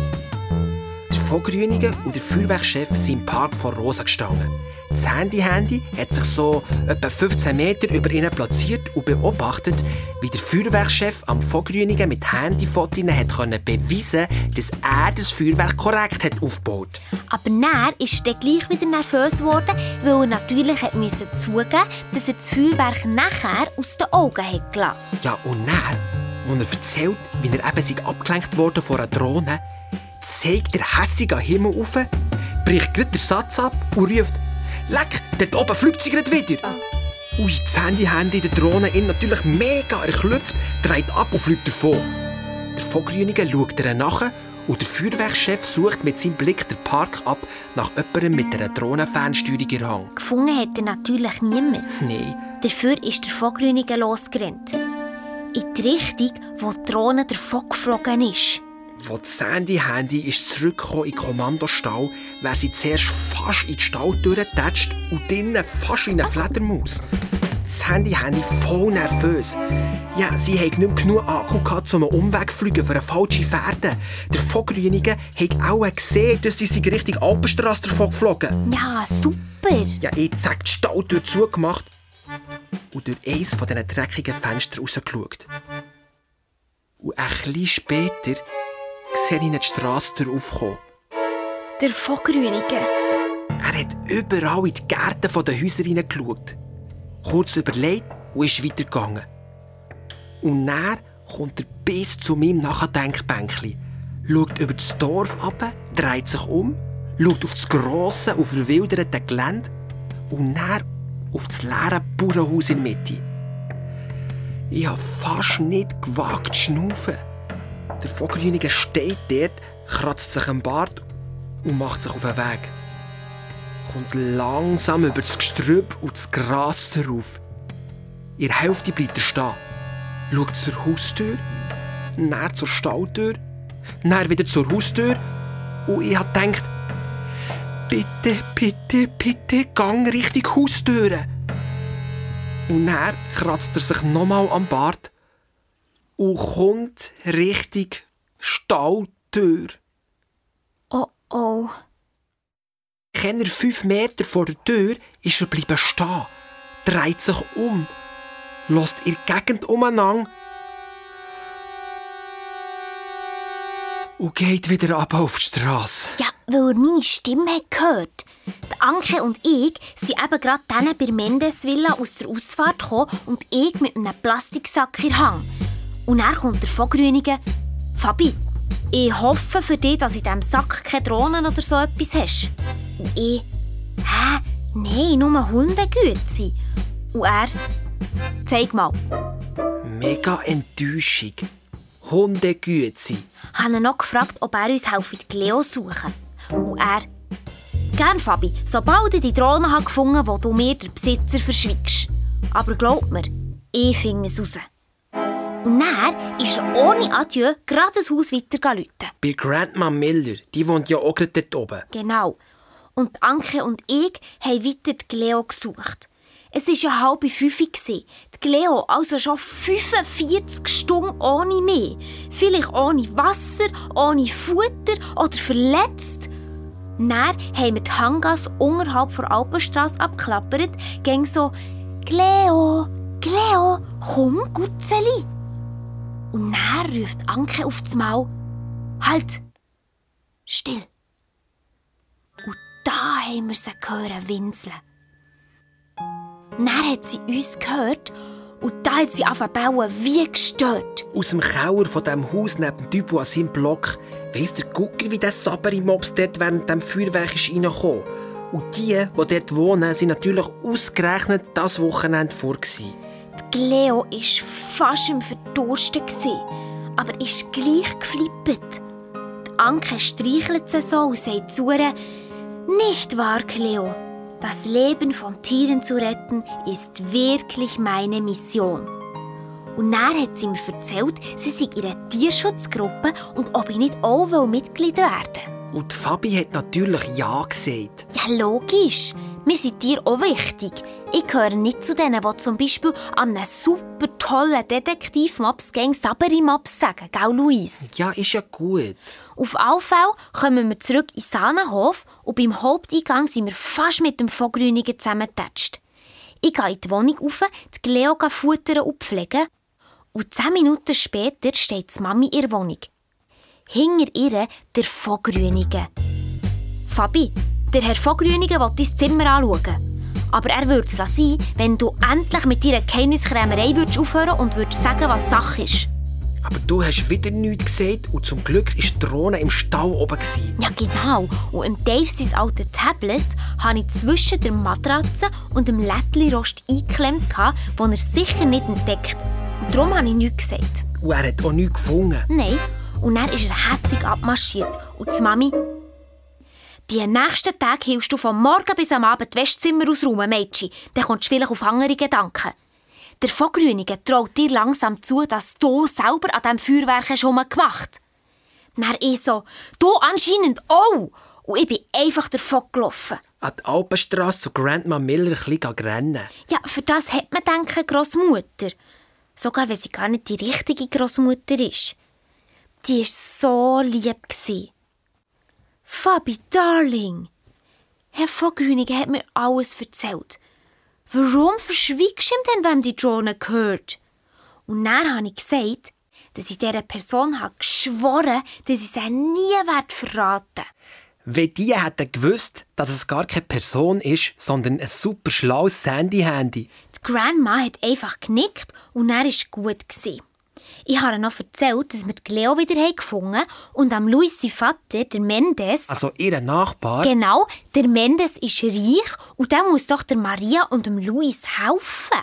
Der Vogrüniger und der Feuerwehrchef sind im Park vor Rosa gestanden. Das Handy-Handy hat sich so etwa 15 Meter über ihnen platziert und beobachtet, wie der Feuerwehrchef am Vogrünigen mit Handyfotos hat beweisen dass er das Feuerwerk korrekt hat aufgebaut Aber er ist dann gleich wieder nervös geworden, weil er natürlich hat müssen zugeben dass er das Feuerwerk nachher aus den Augen hat gelassen. Ja, und dann, als er erzählt, wie er eben sich abgelenkt wurde von einer Drohne, zeigt der hässig am Himmel auf, bricht gerade den Satz ab und ruft Leck, dort oben fliegt sie gerade wieder. Ui, das Handy-Handy der Drohne ihn natürlich mega erklüpft, dreht ab und fliegt davon. Der Vogrünige schaut ihr nach und der Feuerwerkschef sucht mit seinem Blick den Park ab nach jemandem mit einer Drohnenfernsteuerung in Hand. Gefunden hat er natürlich niemand. Nein. Dafür ist der Vogrünige losgerannt. In die Richtung, wo die Drohne davon geflogen ist. Als das Sandy-Handy ist zurückgekommen in den Kommandostall, wäre sie zuerst fast in die Stalltür getatscht und drinnen fast in eine Fledermaus. Das Handy-Handy voll nervös. Ja, sie hat nicht genug Akku gehabt, um einen Umweg zu fliegen für eine falsche Fährte. Der Vogrünige hat auch gesehen, dass sie sich Richtung Alpenstrasse davon geflogen. Ja, super. Ja, jetzt hat die Stalltür zugemacht und durch eines von diesen dreckigen Fenstern rausgeschaut. Und ein bisschen später sehe ich die Strasse aufkommen. Der Vogrünige. Er hat überall in die Gärten der Häuser hineingeschaut. Kurz überlegt und ist weitergegangen. Und dann kommt er bis zu meinem Nachdenkbänkchen, schaut über das Dorf ab, dreht sich um, schaut auf das grosse und verwilderte Gelände und dann auf das leere Bauernhaus in der Mitte. Ich habe fast nicht gewagt zu schnaufen. Der Vogeljäger steht dort, kratzt sich am Bart und macht sich auf den Weg. Kommt langsam über das Gestrüpp und das Gras herauf. Der Hälfte bleibt er stehen. Schaut zur Haustür, näher zur Stalltür, näher wieder zur Haustür. Und ich habe gedacht, bitte, bitte, bitte, gang Richtung Haustüre. Und dann kratzt er sich nochmal am Bart und kommt Richtung Stalltür. Oh oh. Keine fünf Meter vor der Tür ist er bleiben stehen, dreht sich um, lässt der Gegend umeinander und geht wieder ab auf die Straße. Ja, weil er meine Stimme hat gehört. Die Anke und ich sind eben gerade dann bei Mendes Villa aus der Ausfahrt gekommen und ich mit einem Plastiksack in der Hand. Und dann kommt der Vogrünigen. Fabi, ich hoffe für dich, dass in diesem Sack keine Drohnen oder so etwas hast. Und ich, hä? Nein, nur Hundegüte. Und er, zeig mal. Mega Enttäuschung. Hundegüte. habe ihn noch gefragt, ob er uns helfen, die Leo zu suchen. Und er, gern Fabi, sobald ich die Drohne habe gefunden wo du mir den Besitzer verschwiegst. Aber glaub mir, ich finde es raus. Und dann ist er ohne Adieu gerade das Haus weiter läuten. Bei Grandma Miller, die wohnt ja auch gerade dort oben. Genau. Und Anke und ich haben weiter die Leo gesucht. Es war ja halb fünf. Die Leo also schon 45 Stunden ohne mich. Vielleicht ohne Wasser, ohne Futter oder verletzt. Dann haben wir die Hangas unterhalb der Alpenstrasse abgeklappert, ging so «Gleo, Gleo, komm, Gutzeli!» Und dann ruft Anke auf das Maul «Halt! Still!» Und da haben wir sie hören winseln. Dann hat sie uns gehört und da hat sie angefangen wie gestört. Aus dem Keller von dem Haus neben dem Typ an seinem Block weiss der Gucker, wie der Saberi-Mops dort während dem Feuerwerk ist. Und die, die dort wohnen, sind natürlich ausgerechnet das Wochenende vor. gewesen. Leo war fast im Verdursten, aber ist gleich geflippt. Die Anke streichelt sie so und sagt zu ihr, «Nicht wahr, Cleo? Das Leben von Tieren zu retten ist wirklich meine Mission.» Und dann hat sie mir erzählt, sie sei in einer Tierschutzgruppe und ob ich nicht auch Mitglied werden will. Und Fabi hat natürlich Ja gesagt. Ja, logisch. Mir sind Tiere auch wichtig. Ich gehöre nicht zu denen, die zum Beispiel an einem super tollen Detektiv-Maps gegen Saberi-Maps sagen, gell, Luis? Ja, ist ja gut. Auf alle Fälle kommen wir zurück in Sahnenhof und beim Haupteingang sind wir fast mit dem Vogrünigen zusammengetatscht. Ich gehe in die Wohnung rauf, die Leo futtern und pflegen und zehn Minuten später steht die Mami in der Wohnung. Hinter ihr der Vogrünige. Fabi, der Herr Vogrünige will dein Zimmer anschauen. Aber er würde es sein, wenn du endlich mit deiner Geheimniskrämerei würdest aufhören und würdest sagen, was Sache ist. Aber du hast wieder nichts gesagt und zum Glück war die Drohne im Stall oben. gewesen. Ja, genau. Und im Dave sein altes Tablet habe ich zwischen der Matratze und dem Lättli-Rost eingeklemmt, den er sicher nicht entdeckt. Und darum habe ich nichts gesagt. Und er hat auch nichts gefunden. Nein. Und dann ist er hässig abmarschiert. Und die Mami... Die nächsten Tage hilfst du von morgen bis am Abend das Westzimmer ausräumen, Mädchen. Dann kommst du vielleicht auf andere Gedanken. Der Vogrünige traut dir langsam zu, dass du selber an diesem Feuerwerk hast gemacht Dann ich so, du anscheinend auch. Und ich bin einfach davon gelaufen. An die Alpenstrasse zu Grandma Miller ein bisschen rennen. Ja, für das hat man denken Großmutter. Sogar wenn sie gar nicht die richtige Großmutter ist. Die war so lieb. gsi. Fabi, Darling. Herr Vogrünige hat mir alles erzählt. Warum verschwiegst du ihm denn, wenn die Drohne gehört? Und dann habe ich gesagt, dass ich dieser Person habe geschworen dass ich sie nie werde verraten Wenn die hätten gewusst, dass es gar keine Person ist, sondern ein super schlaues Sandy-Handy. Die Grandma hat einfach genickt und er war gut. Gewesen. Ich habe noch erzählt, dass wir die Leo wieder haben gefunden und am Luis sein Vater, der Mendes... Also ihr Nachbar? Genau, der Mendes ist reich und der muss doch der Maria und dem Luis helfen.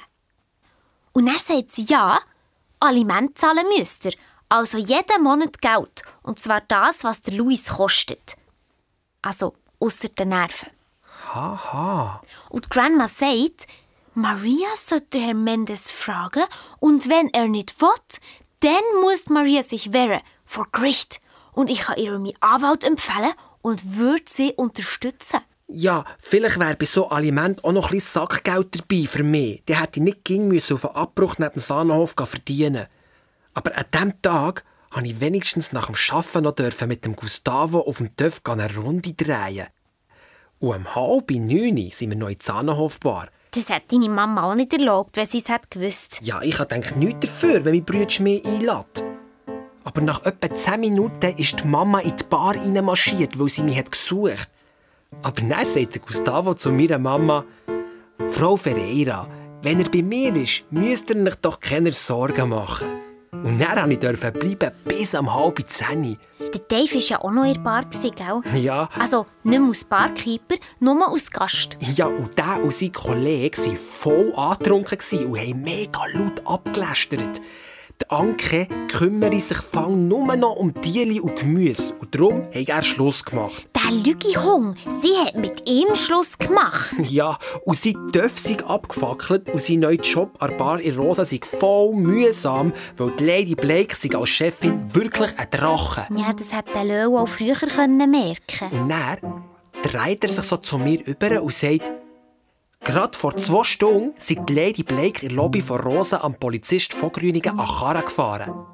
Und er sagt sie, ja, Aliment zahlen müsst ihr. Also jeden Monat Geld. Und zwar das, was der Luis kostet. Also, außer den Nerven. Haha. Und die Grandma sagt, Maria sollte Herr Mendes fragen und wenn er nicht will, dann muss Maria sich wehren vor Gericht. Und ich kann ihr meinen Anwalt empfehlen und würde sie unterstützen. Ja, vielleicht wäre bei so Aliment auch noch ein Sackgeld dabei für mich. Die hätte ich nicht ging müssen auf einen Abbruch neben dem Sahnenhof verdienen. Aber an diesem Tag durfte ich wenigstens nach dem Arbeiten noch dürfen mit dem Gustavo auf dem Töff eine Runde drehen. Und um halb neun sind wir noch in die Sahnenhofbar. Das hat deine Mama auch nicht erlaubt, wenn sie es hat gewusst. Ja, ich denke nichts dafür, wenn mein Brüder mich einlädt. Aber nach etwa zehn Minuten ist die Mama in die Bar marschiert, weil sie mich hat gesucht Aber dann sagte Gustavo zu meiner Mama, Frau Ferreira, wenn er bei mir ist, müsst ihr euch doch keine Sorgen machen. Und dann durfte ich bleiben bis am halb zehn. Der Dave war ja auch noch in der Bar, gell? Ja. Also nicht mehr als Barkeeper, nur als Gast. Ja, und der und sein Kollege waren voll angetrunken und haben mega laut abgelästert. Die Anke kümmere sich fang nur noch um Tiere und Gemüse. Und darum hat er Schluss gemacht. Der Lügi Hung, sie hat mit ihm Schluss gemacht. Ja, und sie Töff sind abgefackelt und sein neuer Job an der Bar in Rosa sei voll mühsam, weil die Lady Blake sich als Chefin wirklich ein Drache. Ja, das hätte der Löwe auch früher merken Und dann dreht er sich so zu mir über und sagt, Gerade vor zwei Stunden sind Lady Blake in der Lobby von Rosa am Polizist von Grüningen an Karren gefahren.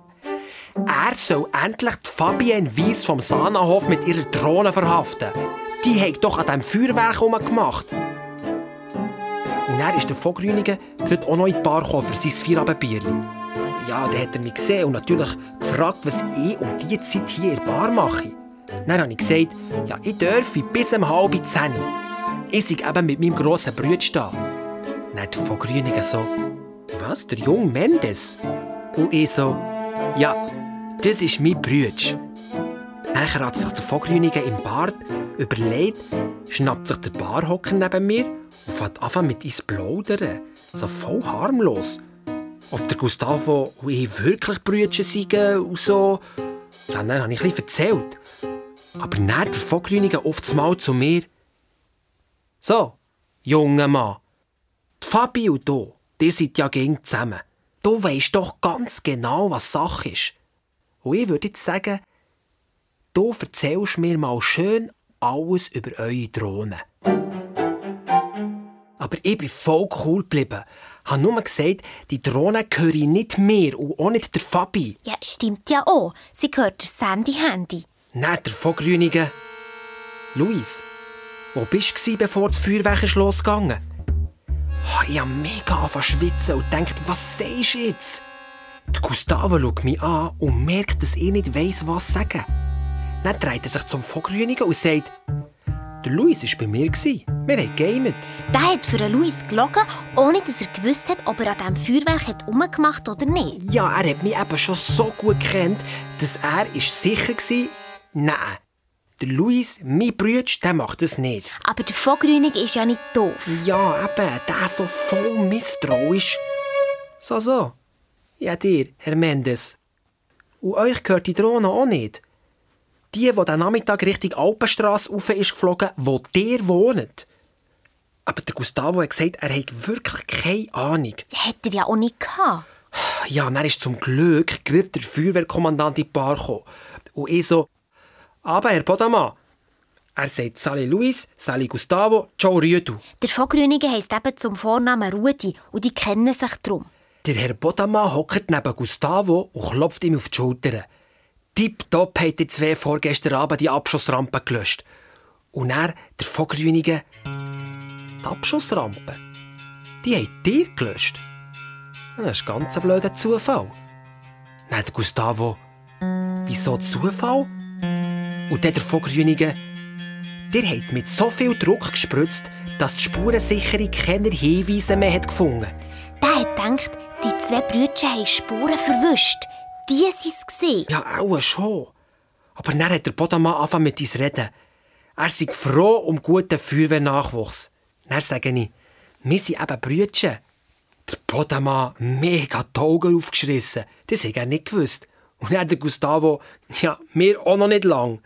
Er soll endlich die Fabienne Weiss vom Sanahof mit ihrer Drohne verhaften. Die hat doch an diesem Feuerwerk gemacht. Und er ist der von Grüningen gerade auch noch in die Bar für sein Feierabendbierli. Ja, dann hat er mich gesehen und natürlich gefragt, was ich um diese Zeit hier in der Bar mache. Dann habe ich gesagt, ja, ich dürfe bis um halb zehn. Ich sei eben mit meinem grossen Bruder da. Nicht von Grüningen so, was, der junge Mendes? Und ich so, ja, das ist mein Bruder. Dann hat sich der von Grüningen im Bart überlegt, schnappt sich der Barhocker neben mir und fängt an mit uns plaudern. So voll harmlos. Ob der Gustavo und ich wirklich Brüder seien und so. Ja, dann habe ich bisschen erzählt. Aber dann der von Grüningen oft mal zu mir, so, junger Mann. Die Fabi und du, ihr seid ja gegen zusammen. Du weisst doch ganz genau, was Sache ist. Und ich würde jetzt sagen, du erzählst mir mal schön alles über eure Drohne. Aber ich bin voll cool geblieben. Ich habe nur gesagt, die Drohne gehören nicht mir und auch nicht der Fabi. Ja, stimmt ja auch. Sie gehört der Sandy-Handy. Nicht der von Grünigen. Luis, wo bist du, bevor das ist losgegangen? Oh, ich habe mega angefangen schwitzen und denkt, was sagst du jetzt? Der Gustavo schaut mich an und merkt, dass ich nicht weiss, was sagen. Dann dreht er sich zum Vogrünigen und sagt, der Luis war bei mir. Wir haben gegamet. Der hat für den Luis gelogen, ohne dass er gewusst hat, ob er an diesem Feuerwerk hat umgemacht oder nicht. Ja, er hat mich eben schon so gut kennt, dass er sicher war, nein, der Luis, mein Bruder, der macht das nicht. Aber der Vogrünig ist ja nicht doof. Ja, eben, der so voll misstrauisch. So, so. Ja, dir, Herr Mendes. Und euch gehört die Drohne auch nicht. Die, die den Nachmittag Richtung Alpenstrasse rauf ist geflogen, wo ihr wohnt. Aber der Gustavo hat gesagt, er hat wirklich keine Ahnung. Hätte er ja auch nicht gehabt. Ja, dann ist zum Glück gerade der Feuerwehrkommandant in die Bar gekommen. Und ich so, aber Herr Podama, er sagt Sally Luis, Sally Gustavo, ciao Rüdu. Der Vogrünige heisst eben zum Vornamen Rudi und die kennen sich drum. Der Herr Bodama hockt neben Gustavo und klopft ihm auf die Schulter. Tipptopp hat die zwei vorgestern Abend die Abschussrampe gelöscht. Und er, der Vogrünige, die Abschussrampe, die hat dir gelöscht. Das ist ein ganz blöder Zufall. Nein, der Gustavo, wieso Zufall? Und der Vogelgrünige, der hat mit so viel Druck gespritzt, dass die Spurensicherung keine Hinweise mehr hat gefunden Der hat gedacht, die zwei Brüder haben Spuren verwischt. Die waren es gesehen. Ja, auch schon. Aber dann hat der Bodamann angefangen mit uns reden. Er sei froh um guten Feuerwehrnachwuchs. Dann sage ich, wir sind eben Brüder. Der Bodamann mega die Augen aufgeschrissen. Das hätte er nicht gewusst. Und dann der Gustavo, ja, mir auch noch nicht lang.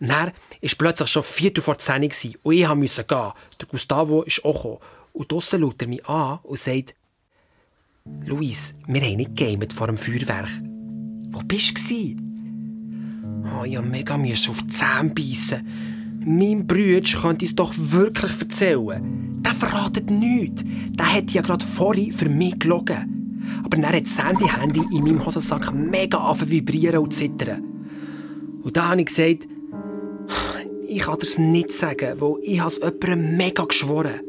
Dann war plötzlich schon Viertel vor zehn und ich musste gehen. Der Gustavo ist auch gekommen. Und draussen schaut er mich an und sagt, Luis, wir haben nicht gegamet vor dem Feuerwerk. Wo bist du? Oh, ich mega müssen auf die Zähne beißen. Mein Bruder könnte es doch wirklich erzählen. Der verratet nichts. Der hat ja gerade vorhin für mich gelogen. Aber dann hat Sandy Handy in meinem Hosensack mega an vibrieren und zittern. Und da habe ich gesagt, ich kann das nicht sagen, weil ich es jemandem mega geschworen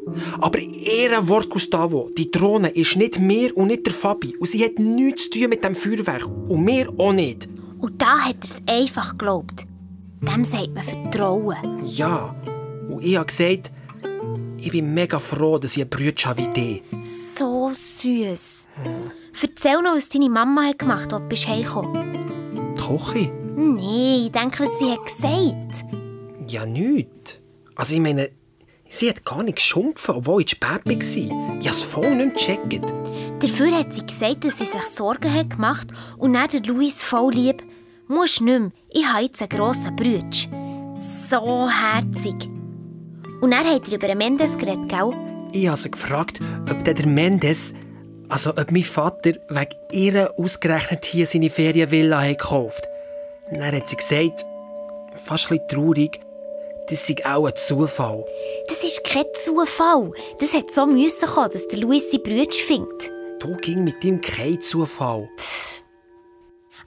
Aber ihr Wort, Gustavo, die Drohne ist nicht mir und nicht der Fabi. Und sie hat nichts zu tun mit dem Feuerwerk. Und mir auch nicht. Und da hat er es einfach geglaubt. Dem sagt man Vertrauen. Ja. Und ich habe gesagt, ich bin mega froh, dass ich einen Bruder habe wie dich. So süß. Hm. Erzähl noch, was deine Mama hat gemacht hat, als du heimgekommen Die Küche? Nein, ich denke, was sie hat gesagt. Ja, nichts. Also ich meine, sie hat gar nicht geschumpfen, obwohl ich spät war. Ich habe es voll nicht gecheckt. Dafür hat sie gesagt, dass sie sich Sorgen hat gemacht und dann der Luis voll lieb. Musst nicht mehr, ich habe jetzt einen grossen Brütsch. So herzig. Und dann hat er über Mendes geredet, gell? Ich habe sie gefragt, ob der Mendes, also ob mein Vater wegen ihrer ausgerechnet hier seine Ferienvilla gekauft hat. Dann hat sie gesagt, fast ein bisschen traurig, das sei auch ein Zufall. Das ist kein Zufall. Das hat so müssen kommen, dass der Luis seine Brüder findet. Du ging mit ihm kein Zufall. Pff.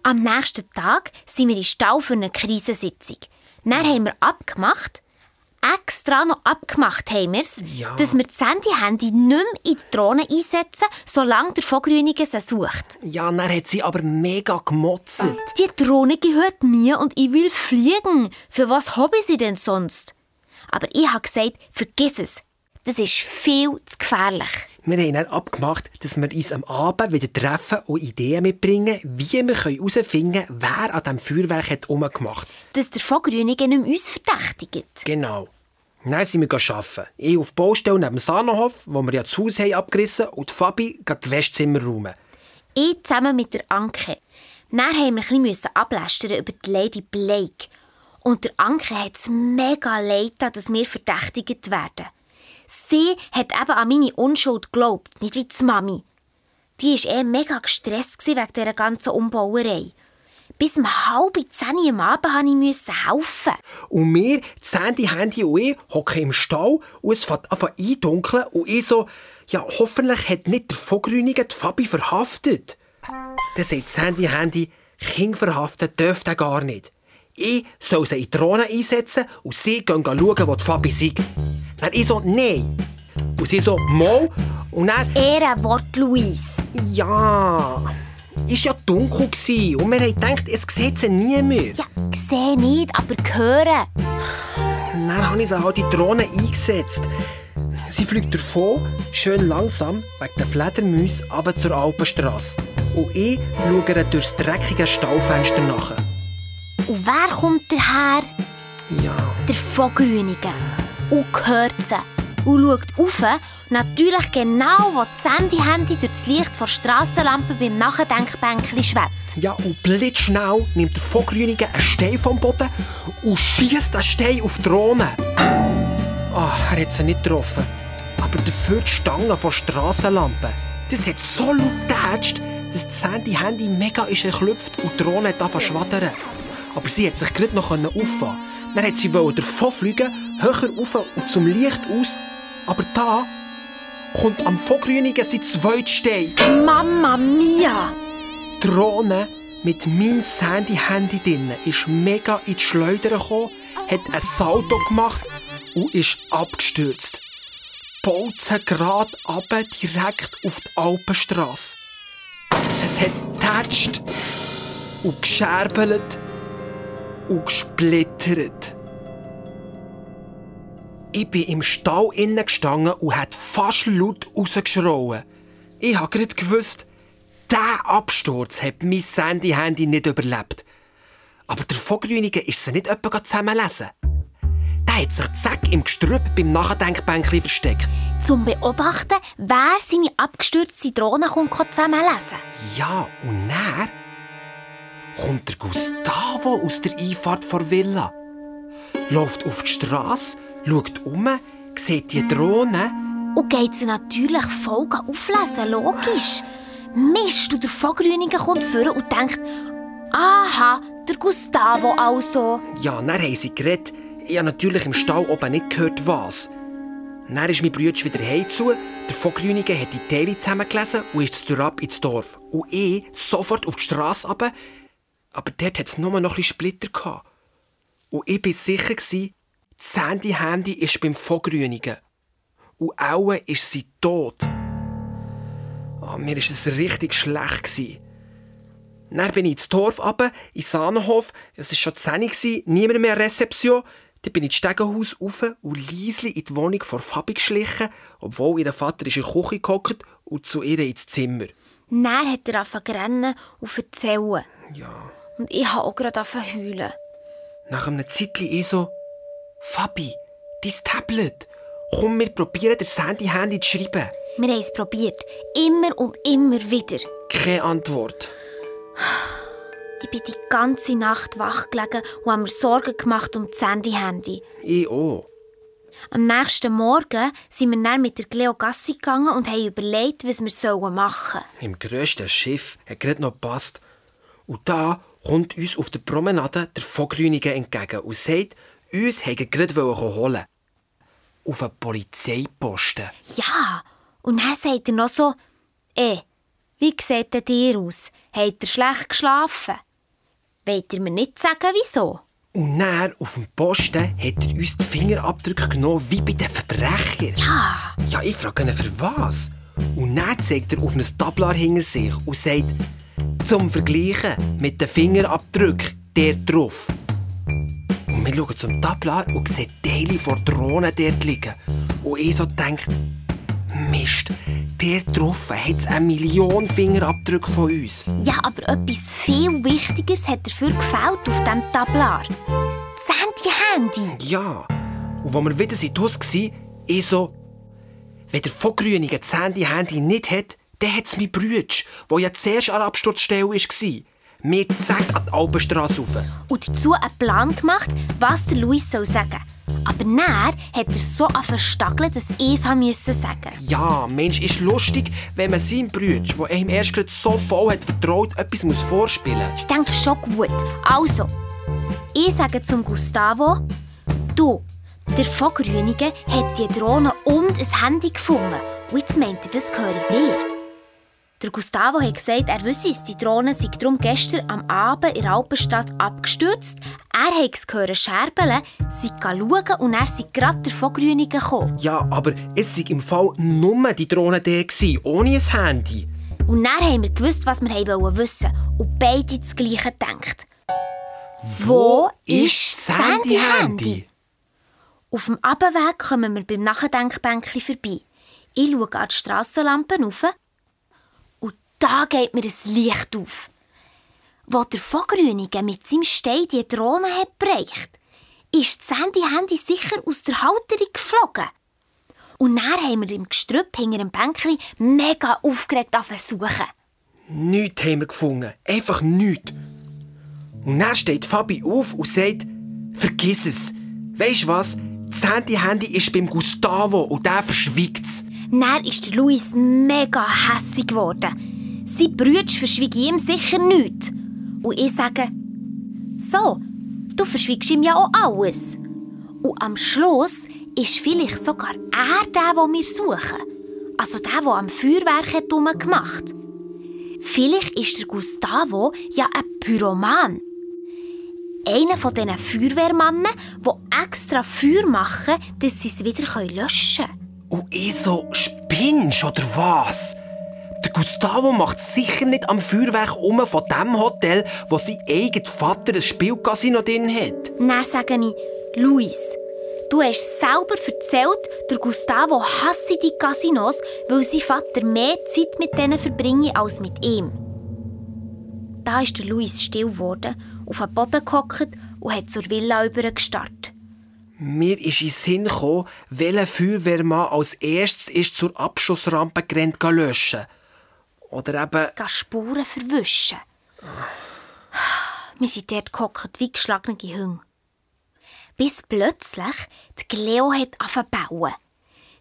Am nächsten Tag sind wir in Stau für eine Krisensitzung. Dann haben wir abgemacht, extra noch abgemacht haben wir's, ja. dass wir das Handy-Handy nicht mehr in die Drohne einsetzen, solange der Vogrünige sie sucht. Ja, dann hat sie aber mega gemotzt. Die Drohne gehört mir und ich will fliegen. Für was habe ich sie denn sonst? Aber ich habe gesagt, vergiss es. Das ist viel zu gefährlich. Wir haben dann abgemacht, dass wir uns am Abend wieder treffen und Ideen mitbringen, wie wir herausfinden können, wer an diesem Feuerwerk hat umgemacht hat. Dass der Vogrünige nicht uns verdächtigt. Genau. Dann sind wir arbeiten. Ich auf der Baustelle neben dem Sahnenhof, wo wir ja das Haus haben abgerissen und Fabi geht das Westzimmer räumen. Ich zusammen mit der Anke. Dann haben wir ein bisschen ablästern über die Lady Blake. Und der Anke hat es mega leid, dass wir verdächtigt werden. Sie hat eben an meine Unschuld geglaubt, nicht wie die Mami. Die war eh mega gestresst wegen dieser ganzen Umbauerei. Bis um halb zehn am Abend musste ich helfen. Und wir, Sandy, Handy und ich, hocken im Stall und es fängt an eindunkeln und ich so, ja, hoffentlich hat nicht der Vogrünige die Fabi verhaftet. Dann sagt Sandy, Handy, Kind verhaften dürfte gar nicht. Ich soll sie in die Drohne einsetzen und sie gehen schauen, wo die Fabi ist. Dann ich so, nein. Und sie so, mal. Und dann... Ehrenwort, Luis. Ja... Es war ja dunkel und wir haben gedacht, es sieht sie nie mehr. Ja, sehe nicht, aber hören. Dann habe ich sie halt die Drohne eingesetzt. Sie fliegt davon, schön langsam, wegen der Fledermäuse, aber zur Alpenstrasse. Und ich schaue ihr durchs dreckige Staufenster nach. Und wer kommt daher? Ja. Der Vogrünige. Und hört sie. Und schaut rauf Natürlich genau, wo das Handy-Handy durch das Licht der Strassenlampe beim Nachdenkbänkchen schwebt. Ja, und blitzschnell nimmt der Vogrünige einen Stein vom Boden und schießt den Stein auf die Drohne. Ach, er hat sie nicht getroffen. Aber dafür die Stange von Strassenlampe. Das hat so laut getatscht, dass das Handy-Handy mega ist erklüpft und die Drohne hat angefangen Aber sie hat sich gerade noch auffangen Dann hat sie davonfliegen, höher rauf und zum Licht aus. Aber da kommt am Vogrünigen sein zweites Stein. Mama mia! Die Drohne mit meinem Sandy-Handy drin ist mega in die Schleuder gekommen, hat ein Salto gemacht und ist abgestürzt. Bolzen gerade runter, direkt auf die Alpenstrasse. Es hat getatscht und gescherbelt und gesplittert. Ich bin im Stall innen gestanden und hat fast laut rausgeschrien. Ich habe gerade gewusst, dieser Absturz hat mein Sandy-Handy nicht überlebt. Aber der Vogrünige ist sie nicht etwa zusammenlesen. Der hat sich zack im Gestrüpp beim Nachdenkbänkchen versteckt. Zum Beobachten, wer seine abgestürzte Drohne kommt zusammenlesen Ja, und dann kommt der Gustavo aus der Einfahrt vor Villa. Läuft auf die Straße schaut um, sieht die Drohne, und geht sie natürlich voll auflesen, logisch. Mist, und der Vogrüniger kommt vor und denkt, aha, der Gustavo also. Ja, dann haben sie geredet. Ich habe natürlich im Stall oben nicht gehört, was. Dann ist mein Bruder wieder heimzu. Der Vogrüniger hat die Teile zusammengelesen und ist zurück ins Dorf. Und ich sofort auf die Straße runter. Aber dort hat es nur noch ein bisschen Splitter gehabt. Und ich war sicher, das Sandy-Handy ist beim Vogrünigen. Und auch ist sie tot. Oh, mir war es richtig schlecht. Gewesen. Dann bin ich ins Dorf runter, in Sahnenhof. Es war schon 10 Uhr, niemand mehr Rezeption. Dann bin ich ins Stegenhaus rauf und leislich in die Wohnung vor Fabi geschlichen, obwohl ihr Vater in der Küche gehockt und zu ihr ins Zimmer. Dann hat er angefangen zu rennen und erzählen. Ja. Und ich habe auch gerade angefangen zu heulen. Nach einem Zeitchen ich so, Fabi, dein Tablet. Komm, wir probieren das Sandy-Handy zu schreiben. Wir haben es probiert. Immer und immer wieder. Keine Antwort. Ich bin die ganze Nacht wach gelegen und habe mir Sorgen gemacht um das Handy-Handy. Ich auch. Am nächsten Morgen sind wir dann mit der Cleo Gassi gegangen und haben überlegt, was wir machen sollen. Im grössten Schiff hat gerade noch gepasst. Und da kommt uns auf der Promenade der Vogrünige entgegen und sagt, uns hätten gerade holen Auf einen Polizeiposten. Ja, und er sagt er noch so, eh, wie sieht denn dir aus? Habt ihr schlecht geschlafen? Wollt ihr mir nicht sagen, wieso? Und dann auf dem Posten hat er uns die Fingerabdrücke genommen, wie bei den Verbrechern. Ja. Ja, ich frage ihn, für was? Und dann zeigt er auf ein Tablar hinter sich und sagt, zum Vergleichen mit den Fingerabdrücken, der drauf. Wir schauen zum Tablar und sehen Teile von Drohnen dort liegen. Und ich so denkt, Mist, der drauf hat eine Million Fingerabdrücke von uns. Ja, aber etwas viel Wichtigeres hat dafür gefällt auf diesem Tablar. Das Handy-Handy. Ja. Und als wir wieder sind waren, ich so, wenn der Vogrüniger das Handy-Handy nicht hat, dann hat es mein Bruder, der ja zuerst an der Absturzstelle war. Mir zack an die Alpenstrasse rauf. Und dazu einen Plan gemacht, was der Luis soll sagen Aber dann hat er so verstagelt, dass ich es sagen musste. Ja, Mensch, ist lustig, wenn man seinem Bruder, der ihm erst gerade so voll hat vertraut, etwas muss vorspielen muss. Ich denke schon gut. Also, ich sage zum Gustavo, du, der Vogrünige hat die Drohne und ein Handy gefunden. Und jetzt meint er, das gehöre dir. Der Gustavo hat gesagt, er wisse es, die Drohne sei darum gestern am Abend in der Alpenstrasse abgestürzt. Er hat es gehört scherbeln, sei schauen und er sei gerade der Vogrünigen gekommen. Ja, aber es war im Fall nur die Drohne der, ohne ein Handy. Und dann haben wir gewusst, was wir wollen wissen und beide das Gleiche gedacht. Wo ist das Handy-Handy? Auf dem Abendweg kommen wir beim Nachdenkbänkchen vorbei. Ich schaue an die Strassenlampen rauf da geht mir ein Licht auf. Wo der Vogrünige mit seinem Stein die Drohne hat bereicht, ist das Handy-Handy sicher aus der Halterung geflogen. Und dann haben wir im Gestrüpp hinter dem Bänkchen mega aufgeregt suchen. Nichts haben wir gefunden. Einfach nichts. Und dann steht Fabi auf und sagt, vergiss es. Weisst was? Das Handy-Handy ist beim Gustavo und der verschwiegt es. Dann ist Luis mega hässig geworden. Sein Bruder verschwieg ihm sicher nichts. Und ich sage, so, du verschwiegst ihm ja auch alles. Und am Schluss ist vielleicht sogar er der, den wir suchen. Also der, der am Feuerwerk hat gemacht Vielleicht ist der Gustavo ja ein Pyroman. Einer von diesen Feuerwehrmannen, die extra Feuer machen, dass sie es wieder löschen können. Und ich so, spinnst oder was? Der Gustavo macht sicher nicht am Feuerwerk um von dem Hotel, wo sein eigener Vater ein Spielcasino drin hat. Dann sage ich, Luis, du hast selber erzählt, der Gustavo hasse die Casinos, weil sein Vater mehr Zeit mit denen verbringe als mit ihm. Da ist der Luis still geworden, auf den Boden gehockt und hat zur Villa übergestarrt. Mir ist in den Sinn gekommen, welcher Feuerwehrmann als erstes ist zur Abschussrampe gerannt löschen. Oder eben... Geh Spuren verwischen. Wir sind dort gehockt wie geschlagene Hunde. Bis plötzlich die Cleo hat bauen.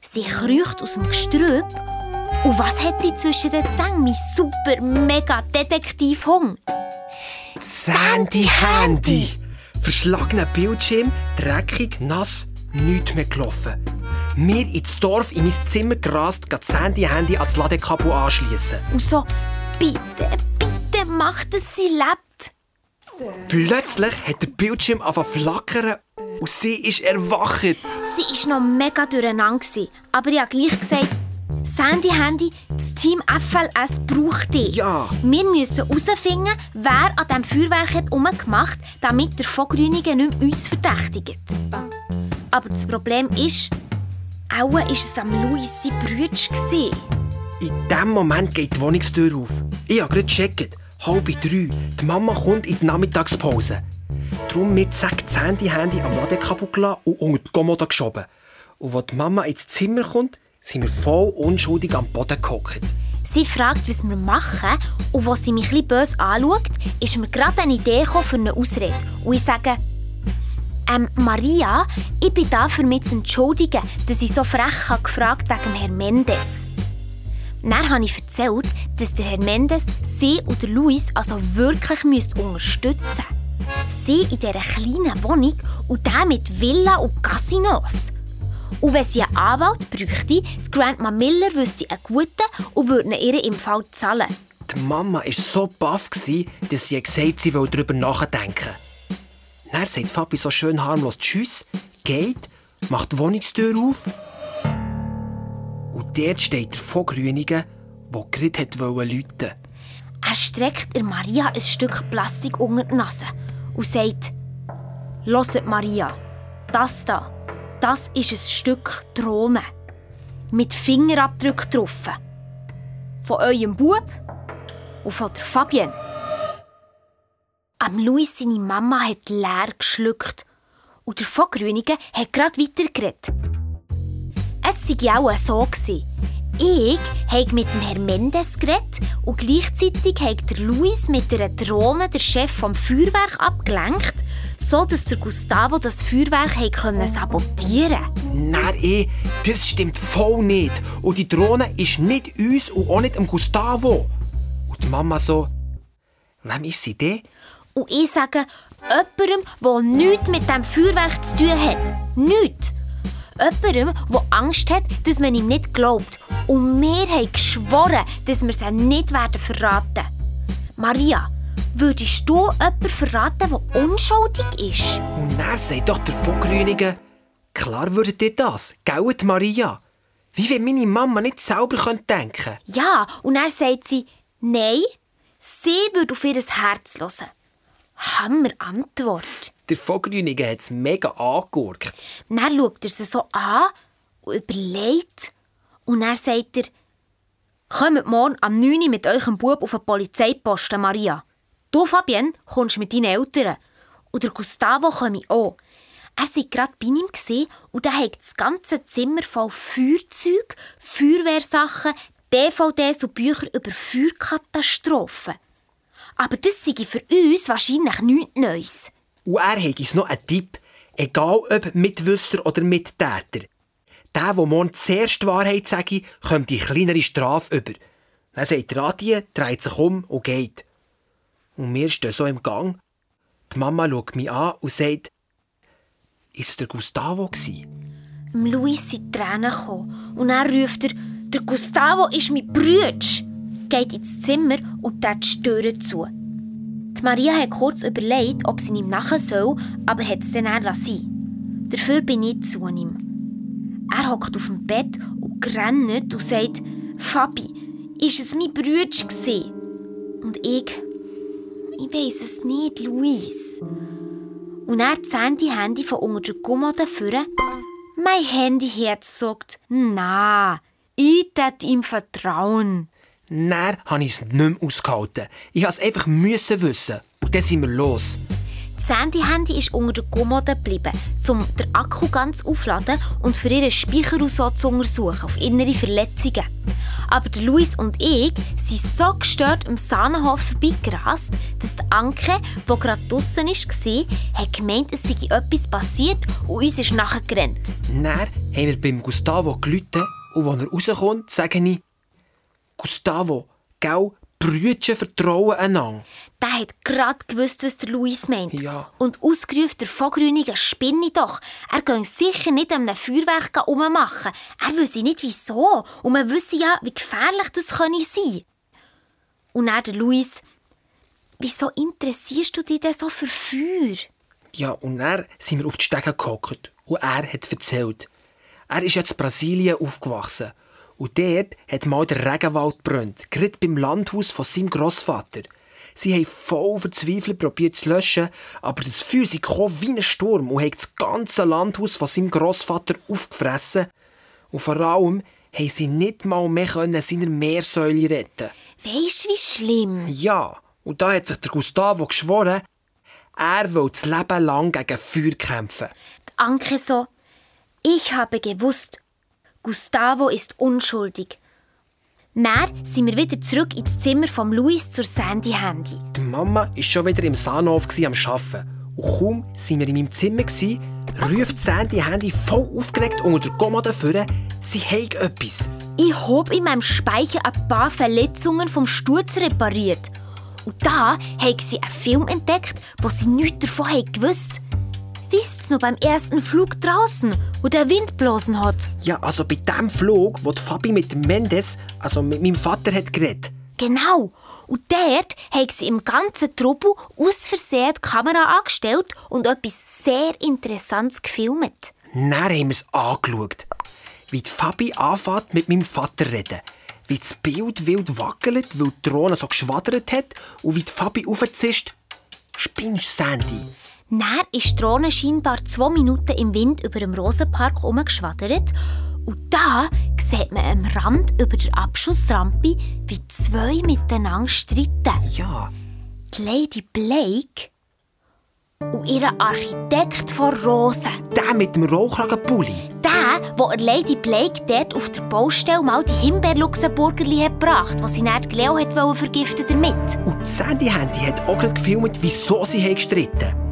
Sie kriecht aus dem Gestrüpp. Und was hat sie zwischen den Zähnen, mein super, mega Detektiv-Hung? Sandy Handy! Verschlagener Bildschirm, dreckig, nass, nichts mehr gelaufen. Mir ins Dorf in mein Zimmer gerast, geht Sandy Handy ans Ladekabel anschließen. Und so, bitte, bitte mach, dass sie lebt. Plötzlich hat der Bildschirm angefangen zu flackern und sie ist erwacht. Sie war noch mega durcheinander, aber ich habe gleich gesagt, Sandy Handy, das Team FLS braucht dich. Ja. Wir müssen herausfinden, wer an diesem Feuerwerk hat umgemacht hat, damit der Vogrünigen nicht mehr uns verdächtigt. Aber das Problem ist, auch war es am Louis sein Brütsch. In dem Moment geht die Wohnungstür auf. Ich habe gerade gecheckt. Halb drei. Die Mama kommt in die Nachmittagspause. Darum wird zack das Handy-Handy am Ladekabel gelassen und unter die Kommode geschoben. Und als die Mama ins Zimmer kommt, sind wir voll unschuldig am Boden gehockt. Sie fragt, was wir machen und als sie mich etwas böse anschaut, ist mir gerade eine Idee für eine Ausrede. Und ich sage, ähm, Maria, ich bin da, für mich zu entschuldigen, dass ich so frech habe gefragt wegen Herrn Mendes. Dann habe ich erzählt, dass der Herr Mendes sie und Luis also wirklich unterstützen müsste. Sie in dieser kleinen Wohnung und der mit Villa und Casinos. Und wenn sie einen Anwalt bräuchte, die Grandma Miller wüsste einen guten und würde ihr im Fall zahlen. Die Mama war so baff, dass sie gesagt sie will darüber nachdenken. Dann sagt Fabi so schön harmlos Tschüss, geht, macht die Wohnungstür auf. Und dort steht der Vogrünigen, der gerade hat läuten Er streckt der Maria ein Stück Plastik unter die Nase und sagt, Hört Maria, das da, das ist ein Stück Drohne. Mit Fingerabdruck drauf. Von eurem Bub und von der Fabienne. Am Louis seine Mama hat leer geschluckt und der Vogrünigen hat gerade weitergeredet. Es war auch so. Ich habe mit dem Herrn Mendes geredet und gleichzeitig hat der Luis mit einer Drohne den Chef vom Feuerwerk abgelenkt, so dass der Gustavo das Feuerwerk konnte sabotieren Nein, eh, das stimmt voll nicht. Und die Drohne ist nicht uns und auch nicht am Gustavo. Und die Mama so, wem ist sie denn? Und ich sage, jemandem, der nichts mit dem Feuerwerk zu tun hat. Nichts. Jemandem, der Angst hat, dass man ihm nicht glaubt. Und wir haben geschworen, dass wir sie nicht werden verraten Maria, würdest du jemanden verraten, der unschuldig ist? Und er sagt doch der Vogrünige, klar würdet ihr das, gell, Maria? Wie wenn meine Mama nicht selber denken könnte. Ja, und er sagt sie, nein, sie würde auf ihr Herz hören. Hammer Antwort. Der Vogrünige hat es mega angeguckt. Dann schaut er sie so an und überlegt. Und dann sagt er, kommt morgen am 9 Uhr mit eurem Bub auf den Polizeiposten, Maria. Du, Fabienne, kommst mit deinen Eltern. Und der Gustavo komme auch. Er war gerade bei ihm und er hat das ganze Zimmer voll Feuerzeug, Feuerwehrsachen, DVDs und Bücher über Feuerkatastrophen. Aber das sei für uns wahrscheinlich nichts Neues. Und er hat uns noch einen Tipp. Egal ob Mitwisser oder Mittäter. Der, der morgen zuerst die Wahrheit sagt, kommt die kleinere Strafe über. Dann sagt er dreht sich um und geht. Und wir stehen so im Gang. Die Mama schaut mich an und sagt, ist es der Gustavo Im Luis sind Tränen gekommen und er ruft er, der Gustavo ist mein Brütsch. Geht ins Zimmer und tät die Türe zu. Die Maria hat kurz überlegt, ob sie ihm nachher soll, aber hat es dann eher lassen. Dafür bin ich zu ihm. Er hockt auf dem Bett und rennt und sagt, Fabi, ist es mein Brütsch Und ich, ich weiß es nicht, Luis. Und er zieht die Handy von unter der Kommode führen. Mein Handyherz sagt, na, ich tät ihm vertrauen. Dann habe ich es nicht mehr ausgehalten. Ich musste es einfach wissen. Und dann sind wir los. Das Sandy-Handy ist unter der Kommode geblieben, um den Akku ganz aufzuladen und für ihren Speicher so zu untersuchen, auf innere Verletzungen. Aber Luis und ich sind so gestört am Sahnenhof vorbeigerast, dass die Anke, die gerade draussen war, hat gemeint, es sei etwas passiert und uns ist nachgerannt. Dann haben wir beim Gustavo gelitten und als er rauskommt, sage ich, Gustavo, gell, Brüdchen vertrauen einander. Der hat gerade gewusst, was der Luis meint. Ja. Und ausgerufen, der Vogrünige spinne doch. Er gehe sicher nicht an einem Feuerwerk rummachen. Er wüsste nicht, wieso. Und man wüsste ja, wie gefährlich das könne sein. Und dann der Luis, wieso interessierst du dich denn so für Feuer? Ja, und dann sind wir auf die Stege gehockt und er hat erzählt. Er ist jetzt in Brasilien aufgewachsen. Und dort hat mal der Regenwald brennt, gerade beim Landhaus von seinem Grossvater. Sie haben voll verzweifelt probiert zu löschen, aber das Feuer kam wie ein Sturm und hat das ganze Landhaus von seinem Grossvater aufgefressen. Und vor allem haben sie nicht mal mehr können seiner Meersäule retten. Weisst du, wie schlimm? Ja, und da hat sich der Gustavo geschworen, er will das Leben lang gegen Feuer kämpfen. Die Anke so, ich habe gewusst, Gustavo ist unschuldig. Dann sind wir wieder zurück ins Zimmer von Luis zur Sandy-Handy. Die Mama war schon wieder im Sahnhof am Arbeiten. Und kaum waren wir in meinem Zimmer, ruft Sandy Handy voll aufgeregt unter der Kommode vor, sie habe etwas. Ich habe in meinem Speicher ein paar Verletzungen vom Sturz repariert. Und da haben sie einen Film entdeckt, wo sie nichts davon gewusst Wisst noch beim ersten Flug draußen, wo der Wind bloßen hat? Ja, also bei dem Flug, wo die Fabi mit dem Mendes, also mit meinem Vater, hat geredet. Genau. Und dort haben sie im ganzen Trubel aus Versehen die Kamera angestellt und etwas sehr Interessantes gefilmt. Dann haben wir es angeschaut. Wie die Fabi anfängt mit meinem Vater reden. Wie das Bild wild wackelt, weil die Drohne so geschwadert hat und wie die Fabi aufzischt. Spinnst, Sandy? Dann ist die Drohne scheinbar zwei Minuten im Wind über dem Rosenpark herumgeschwadert. Und da sieht man am Rand über der Abschussrampe, wie zwei miteinander streiten. Ja. Die Lady Blake und ihr Architekt von Rosen. Der mit dem Rollkragenpulli. Der, wo er Lady Blake dort auf der Baustelle mal die Himbeerluxemburgerli hat gebracht, was sie dann Leo hat vergiften damit. Und die Sandy Handy hat auch gefilmt, wieso sie gestritten haben.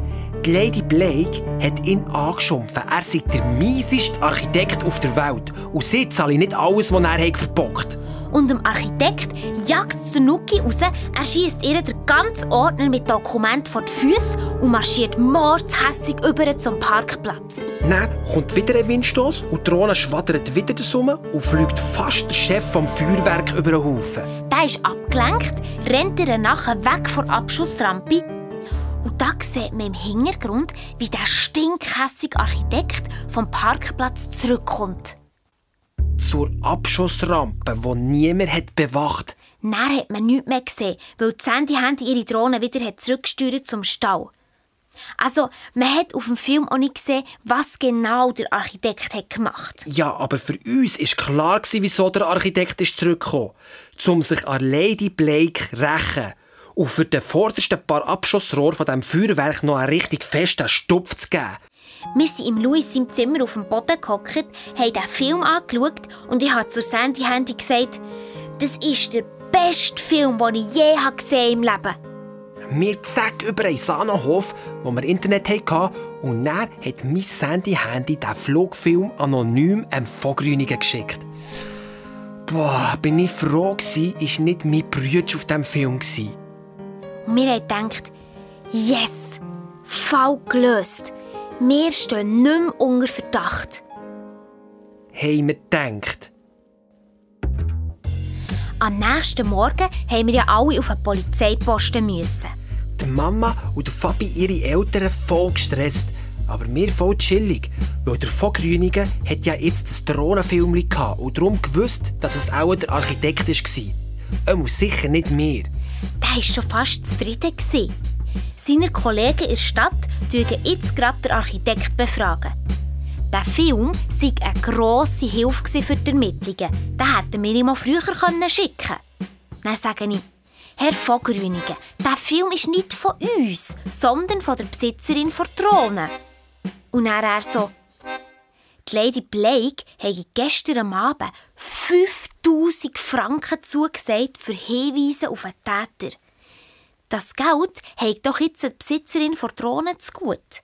Die Lady Blake hat ihn angeschumpfen. Er sei der mieseste Architekt auf der Welt. Und sie zahle nicht alles, was er hat verbockt Und dem Architekt jagt der Nuki raus, er schießt ihr den ganzen Ordner mit Dokumenten vor die Füße und marschiert mordshässig über zum Parkplatz. Dann kommt wieder ein Windstoß und die Drohne schwadert wieder um und fliegt fast der Chef vom Feuerwerk über den Haufen. Der ist abgelenkt, rennt ihr nachher weg von der Abschussrampe und da sieht man im Hintergrund, wie der stinkhässige Architekt vom Parkplatz zurückkommt. Zur Abschussrampe, die niemand hat bewacht Dann hat man nichts mehr gesehen, weil die Sandy Handy ihre Drohne wieder zurückgesteuert zum Stall. Also, man hat auf dem Film auch nicht gesehen, was genau der Architekt hat gemacht Ja, aber für uns war klar, wieso der Architekt ist zurückgekommen. Um sich an Lady Blake zu rächen und für den vordersten paar Abschussrohr von dem Feuerwerk noch einen richtig festen Stupf zu geben. Wir sind im Louis im Zimmer auf dem Boden gehockt, haben den Film angeschaut und ich habe zu Sandy Handy gesagt, das ist der beste Film, den ich je gesehen im Leben. Wir zack über einen Sahnenhof, wo wir Internet hatten, und dann hat mein Sandy Handy den Flugfilm anonym einem Vogrünigen geschickt. Boah, bin ich froh gewesen, ist nicht mein Brüder auf diesem Film gewesen. Und wir haben gedacht, yes, Fall gelöst. Wir stehen nicht mehr unter Verdacht. Haben wir gedacht. Am nächsten Morgen haben wir ja alle auf einen Polizeiposten müssen. Die Mama und Fabi ihre Eltern voll gestresst. Aber mir voll chillig, weil der Vogrünigen hat ja jetzt das Drohnenfilm und darum gewusst, dass es auch der Architekt war. Er muss sicher nicht mehr der war schon fast zufrieden. Seine Kollegen in der Stadt befragen jetzt gerade den Architekt. Befragen. Der Film sei eine grosse Hilfe für die Ermittlungen. Den hätten wir ihm auch früher schicken können. Dann sage ich, Herr Vogrünigen, der Film ist nicht von uns, sondern von der Besitzerin von Drohne. Und dann er so, die Lady Blake habe gestern am Abend 5000 Franken zugesagt für Hinweise auf einen Täter. Das Geld hat doch jetzt die Besitzerin von Drohne zu gut.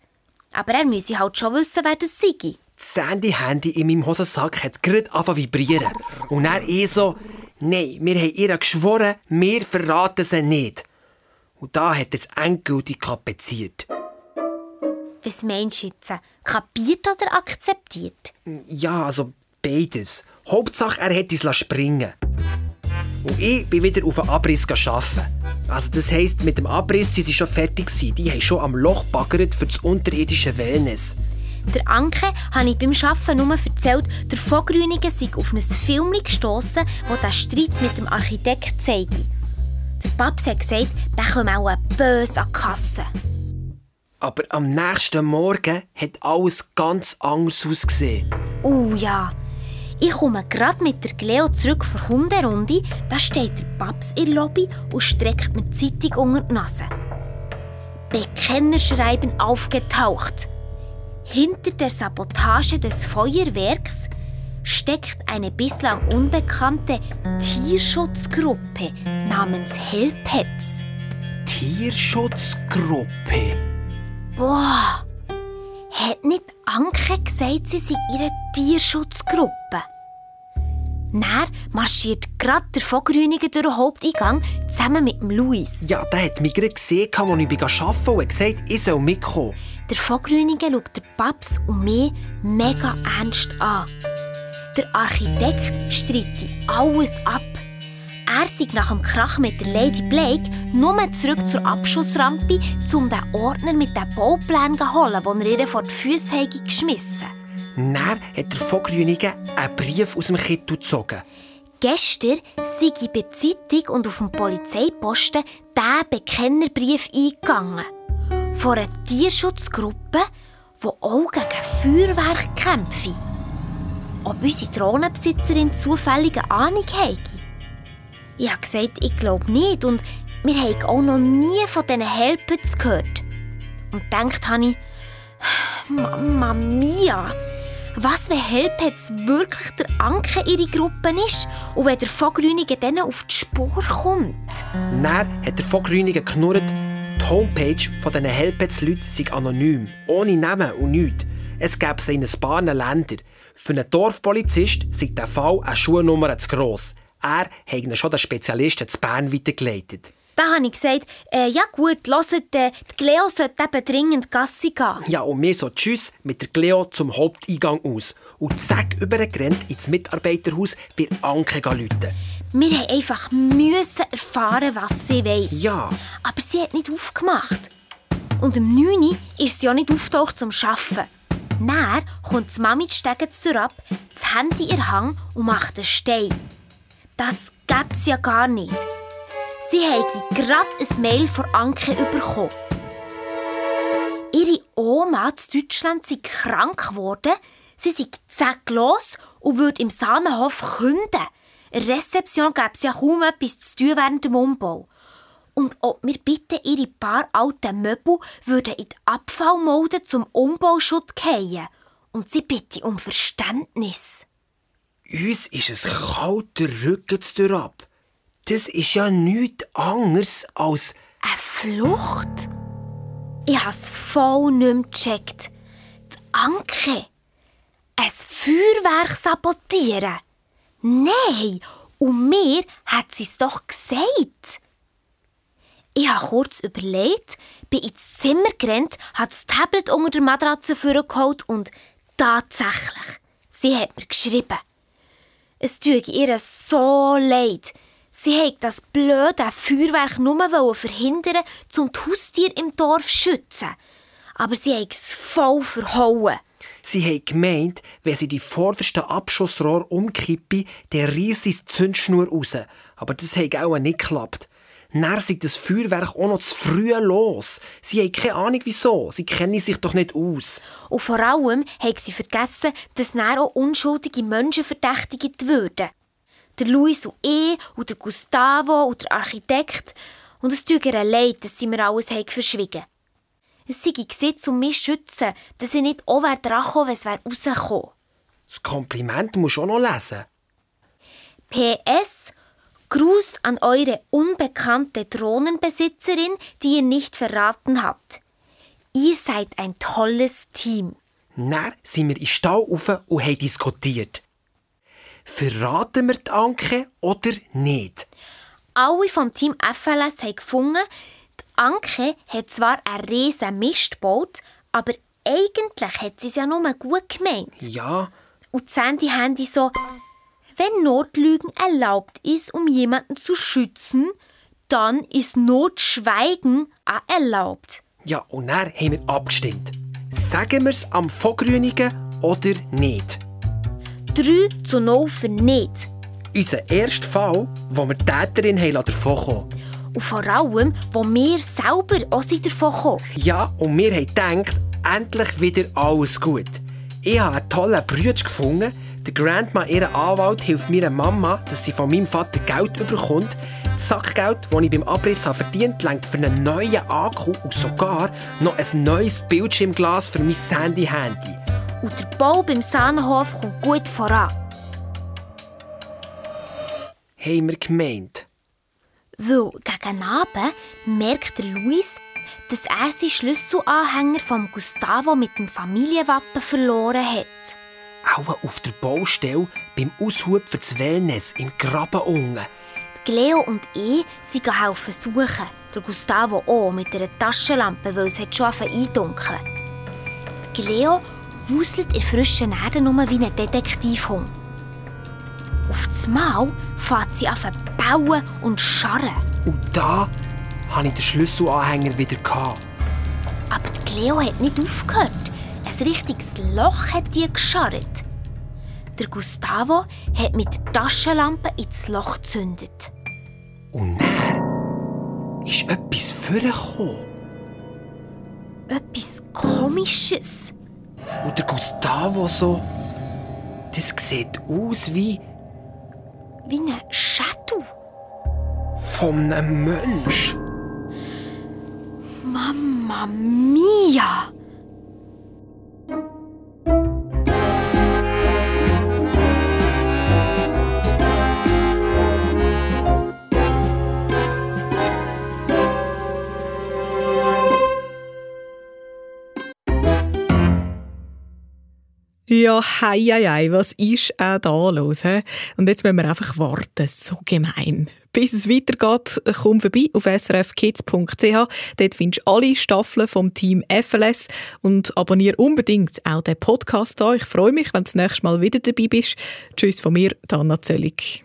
Aber er müsse halt schon wissen, wer das sei. Das Sandy-Handy in meinem Hosensack hat gerade angefangen vibrieren. Und er eh so, nein, wir haben ihr geschworen, wir verraten sie nicht. Und da hat es endgültig kapiziert. Was meinst du jetzt? Kapiert oder akzeptiert? Ja, also beides. Hauptsache, er hat uns springen Und ich bin wieder auf den Abriss arbeiten. Also das heisst, mit dem Abriss sind sie schon fertig gewesen. Die haben schon am Loch baggert für das unterirdische Wellness. Der Anke habe ich beim Arbeiten nur erzählt, der Vogrünigen sei auf ein Film gestossen, wo der Streit mit dem Architekt zeige. Der Papst hat gesagt, der komme auch böse an die Kasse. Aber am nächsten Morgen hat alles ganz anders ausgesehen. Oh ja. Ich komme gerade mit der Cleo zurück vor Hunderunde. Da steht der Paps in der Lobby und streckt mir die Zeitung unter die Nase. Bekennerschreiben aufgetaucht. Hinter der Sabotage des Feuerwerks steckt eine bislang unbekannte Tierschutzgruppe namens Hellpets. Tierschutzgruppe? Boah! Hat nicht Anke gesagt, sie sei ihre Tierschutzgruppe? Dann marschiert gerade der Vogrüniger durch den Haupteingang zusammen mit dem Luis. Ja, der hat mich gerade gesehen, als ich arbeiten und hat gesagt, ich soll mitkommen. Der Vogrüniger schaut den Paps und mich mega ernst an. Der Architekt streitet alles ab. Er sei nach dem Krach mit der Lady Blake nur zurück zur Abschussrampe, um den Ordner mit den Bauplänen zu holen, den er ihr vor die Füße geschmissen hat. Dann hat der Vogrünige einen Brief aus dem Kittel gezogen. Gestern sei ich bei der Zeitung und auf dem Polizeiposten diesen Bekennerbrief eingegangen. Von einer Tierschutzgruppe, die auch gegen Feuerwerk kämpfe. Ob unsere Drohnenbesitzerin zufällig eine Ahnung hätte? Ich habe gesagt, ich glaube nicht und wir haben auch noch nie von diesen Helpets gehört. Und gedacht habe ich, Mama mia! Was, wenn Helpets wirklich der Anke ihrer Gruppe ist und wenn der Vogrünige dann auf die Spur kommt? Dann hat der Vogrünige knurrt, die Homepage dieser Helpets-Leute sei anonym, ohne Namen und nichts. Es gäbe sie in ein paar Ländern. Für einen Dorfpolizist sei der Fall eine Schuhnummer zu gross. Er hat schon den Spezialisten zu Bern weitergeleitet. Da habe ich gesagt, äh, ja gut, hört, äh, die Cleo sollte eben dringend Gassi gehen. Ja, und wir so tschüss mit der Cleo zum Haupteingang aus. Und zack, übergerannt ins Mitarbeiterhaus bei Anke läuten. Wir mussten einfach müssen erfahren, was sie weiss. Ja. Aber sie hat nicht aufgemacht. Und um 9 Uhr ist sie auch nicht auftaucht zum Arbeiten. Dann kommt die Mami die Stege ab, das Handy in Hang und macht einen Stein. Das gibt es ja gar nicht. Sie hätte gerade ein Mail von Anke bekommen. Ihre Oma in Deutschland sei krank geworden, sie sei zacklos und würde im Sahnenhof künden. In Rezeption gäbe es ja kaum etwas zu tun während dem Umbau. Und ob wir bitte ihre paar alten Möbel würden in die Abfallmode zum Umbauschutz fallen. Und sie bitte um Verständnis. Uns ist es kalter Rücken ab. Das ist ja nichts anderes als... Eine Flucht? Ich habe es voll nicht mehr gecheckt. Die Anke. Ein Feuerwerk sabotieren? Nein, und mir hat sie es doch gesagt. Ich habe kurz überlegt, bin ins Zimmer gerannt, habe das Tablet unter der Matratze vorgeholt und tatsächlich, sie hat mir geschrieben. Es tut ihr so leid. Sie hat das blöde Feuerwerk nur verhindern, um die Haustiere im Dorf zu schützen. Aber sie hat es voll verhauen. Sie hat gemeint, wenn sie die vordersten Abschussrohr umkippe, dann riesse sie die Zündschnur raus. Aber das hat auch nicht geklappt. Dann sei das Feuerwerk auch noch zu früh los. Sie hat keine Ahnung wieso. Sie kennen sich doch nicht aus. Und vor allem hat sie vergessen, dass dann auch unschuldige Menschen verdächtigt würden. Der Luis und ich und der Gustavo und der Architekt. Und es tut ihr leid, dass sie mir alles haben verschwiegen Es sei Gesetz, um mich zu schützen, dass ich nicht auch dran komme, wenn es rausgekommen Das Kompliment musst du auch noch lesen. PS Gruß an eure unbekannte Drohnenbesitzerin, die ihr nicht verraten habt. Ihr seid ein tolles Team. Dann sind wir in den Stall rauf und haben diskutiert. Verraten wir die Anke oder nicht? Alle vom Team FLS haben gefunden, die Anke hat zwar einen riesen Mist gebaut, aber eigentlich hat sie es ja nur gut gemeint. Ja, Und die Sandy haben so, wenn Notlügen erlaubt ist, um jemanden zu schützen, dann ist Notschweigen auch erlaubt. ja, und dann haben wir abgestimmt. Sagen wir es am Vogrünigen oder nicht? 3 zu 0 für nicht. Unser erster Fall, wo wir die Täterin haben davon kommen. Und vor allem, wo wir selber auch davon kommen. Ja, und wir haben gedacht, endlich wieder alles gut. Ich habe einen tollen Bruder gefunden. Der Grandma, ihr Anwalt, hilft meiner Mama, dass sie von meinem Vater Geld bekommt. Das Sackgeld, das ich beim Abriss habe verdient habe, für einen neuen Akku und sogar noch ein neues Bildschirmglas für mein Handy-Handy. Und der Bau beim Sahnenhof kommt gut voran. Haben wir gemeint. Weil gegen Abend merkt der Luis, dass er seinen Schlüsselanhänger vom Gustavo mit dem Familienwappen verloren hat. Auch auf der Baustelle beim Aushub für das Wellness im Graben unten. Die Leo und ich sind helfen suchen. Der Gustavo auch mit einer Taschenlampe, weil es hat schon eindunkeln. Die Leo wuselt in frischen Erde nur wie ein Detektivhund. Auf das Mal fährt sie an bauen und scharren. Und da hatte ich den Schlüsselanhänger wieder. Gehabt. Aber die Leo hat nicht aufgehört. Ein richtiges Loch hat die gescharrt. Der Gustavo hat mit der Taschenlampe ins Loch gezündet. Und dann ist etwas vorgekommen. Etwas Komisches. Und der Gustavo so. Das sieht aus wie Wie ein Shadow. von einem Mensch. Mamma mia! Ja, hei, hei, hei, was ist auch da los? He? Und jetzt müssen wir einfach warten. So gemein. Bis es weitergeht, komm vorbei auf srfkids.ch. Dort findest du alle Staffeln vom Team FLS und abonniere unbedingt auch den Podcast da. Ich freue mich, wenn du das nächste Mal wieder dabei bist. Tschüss von mir, Dana Zöllig.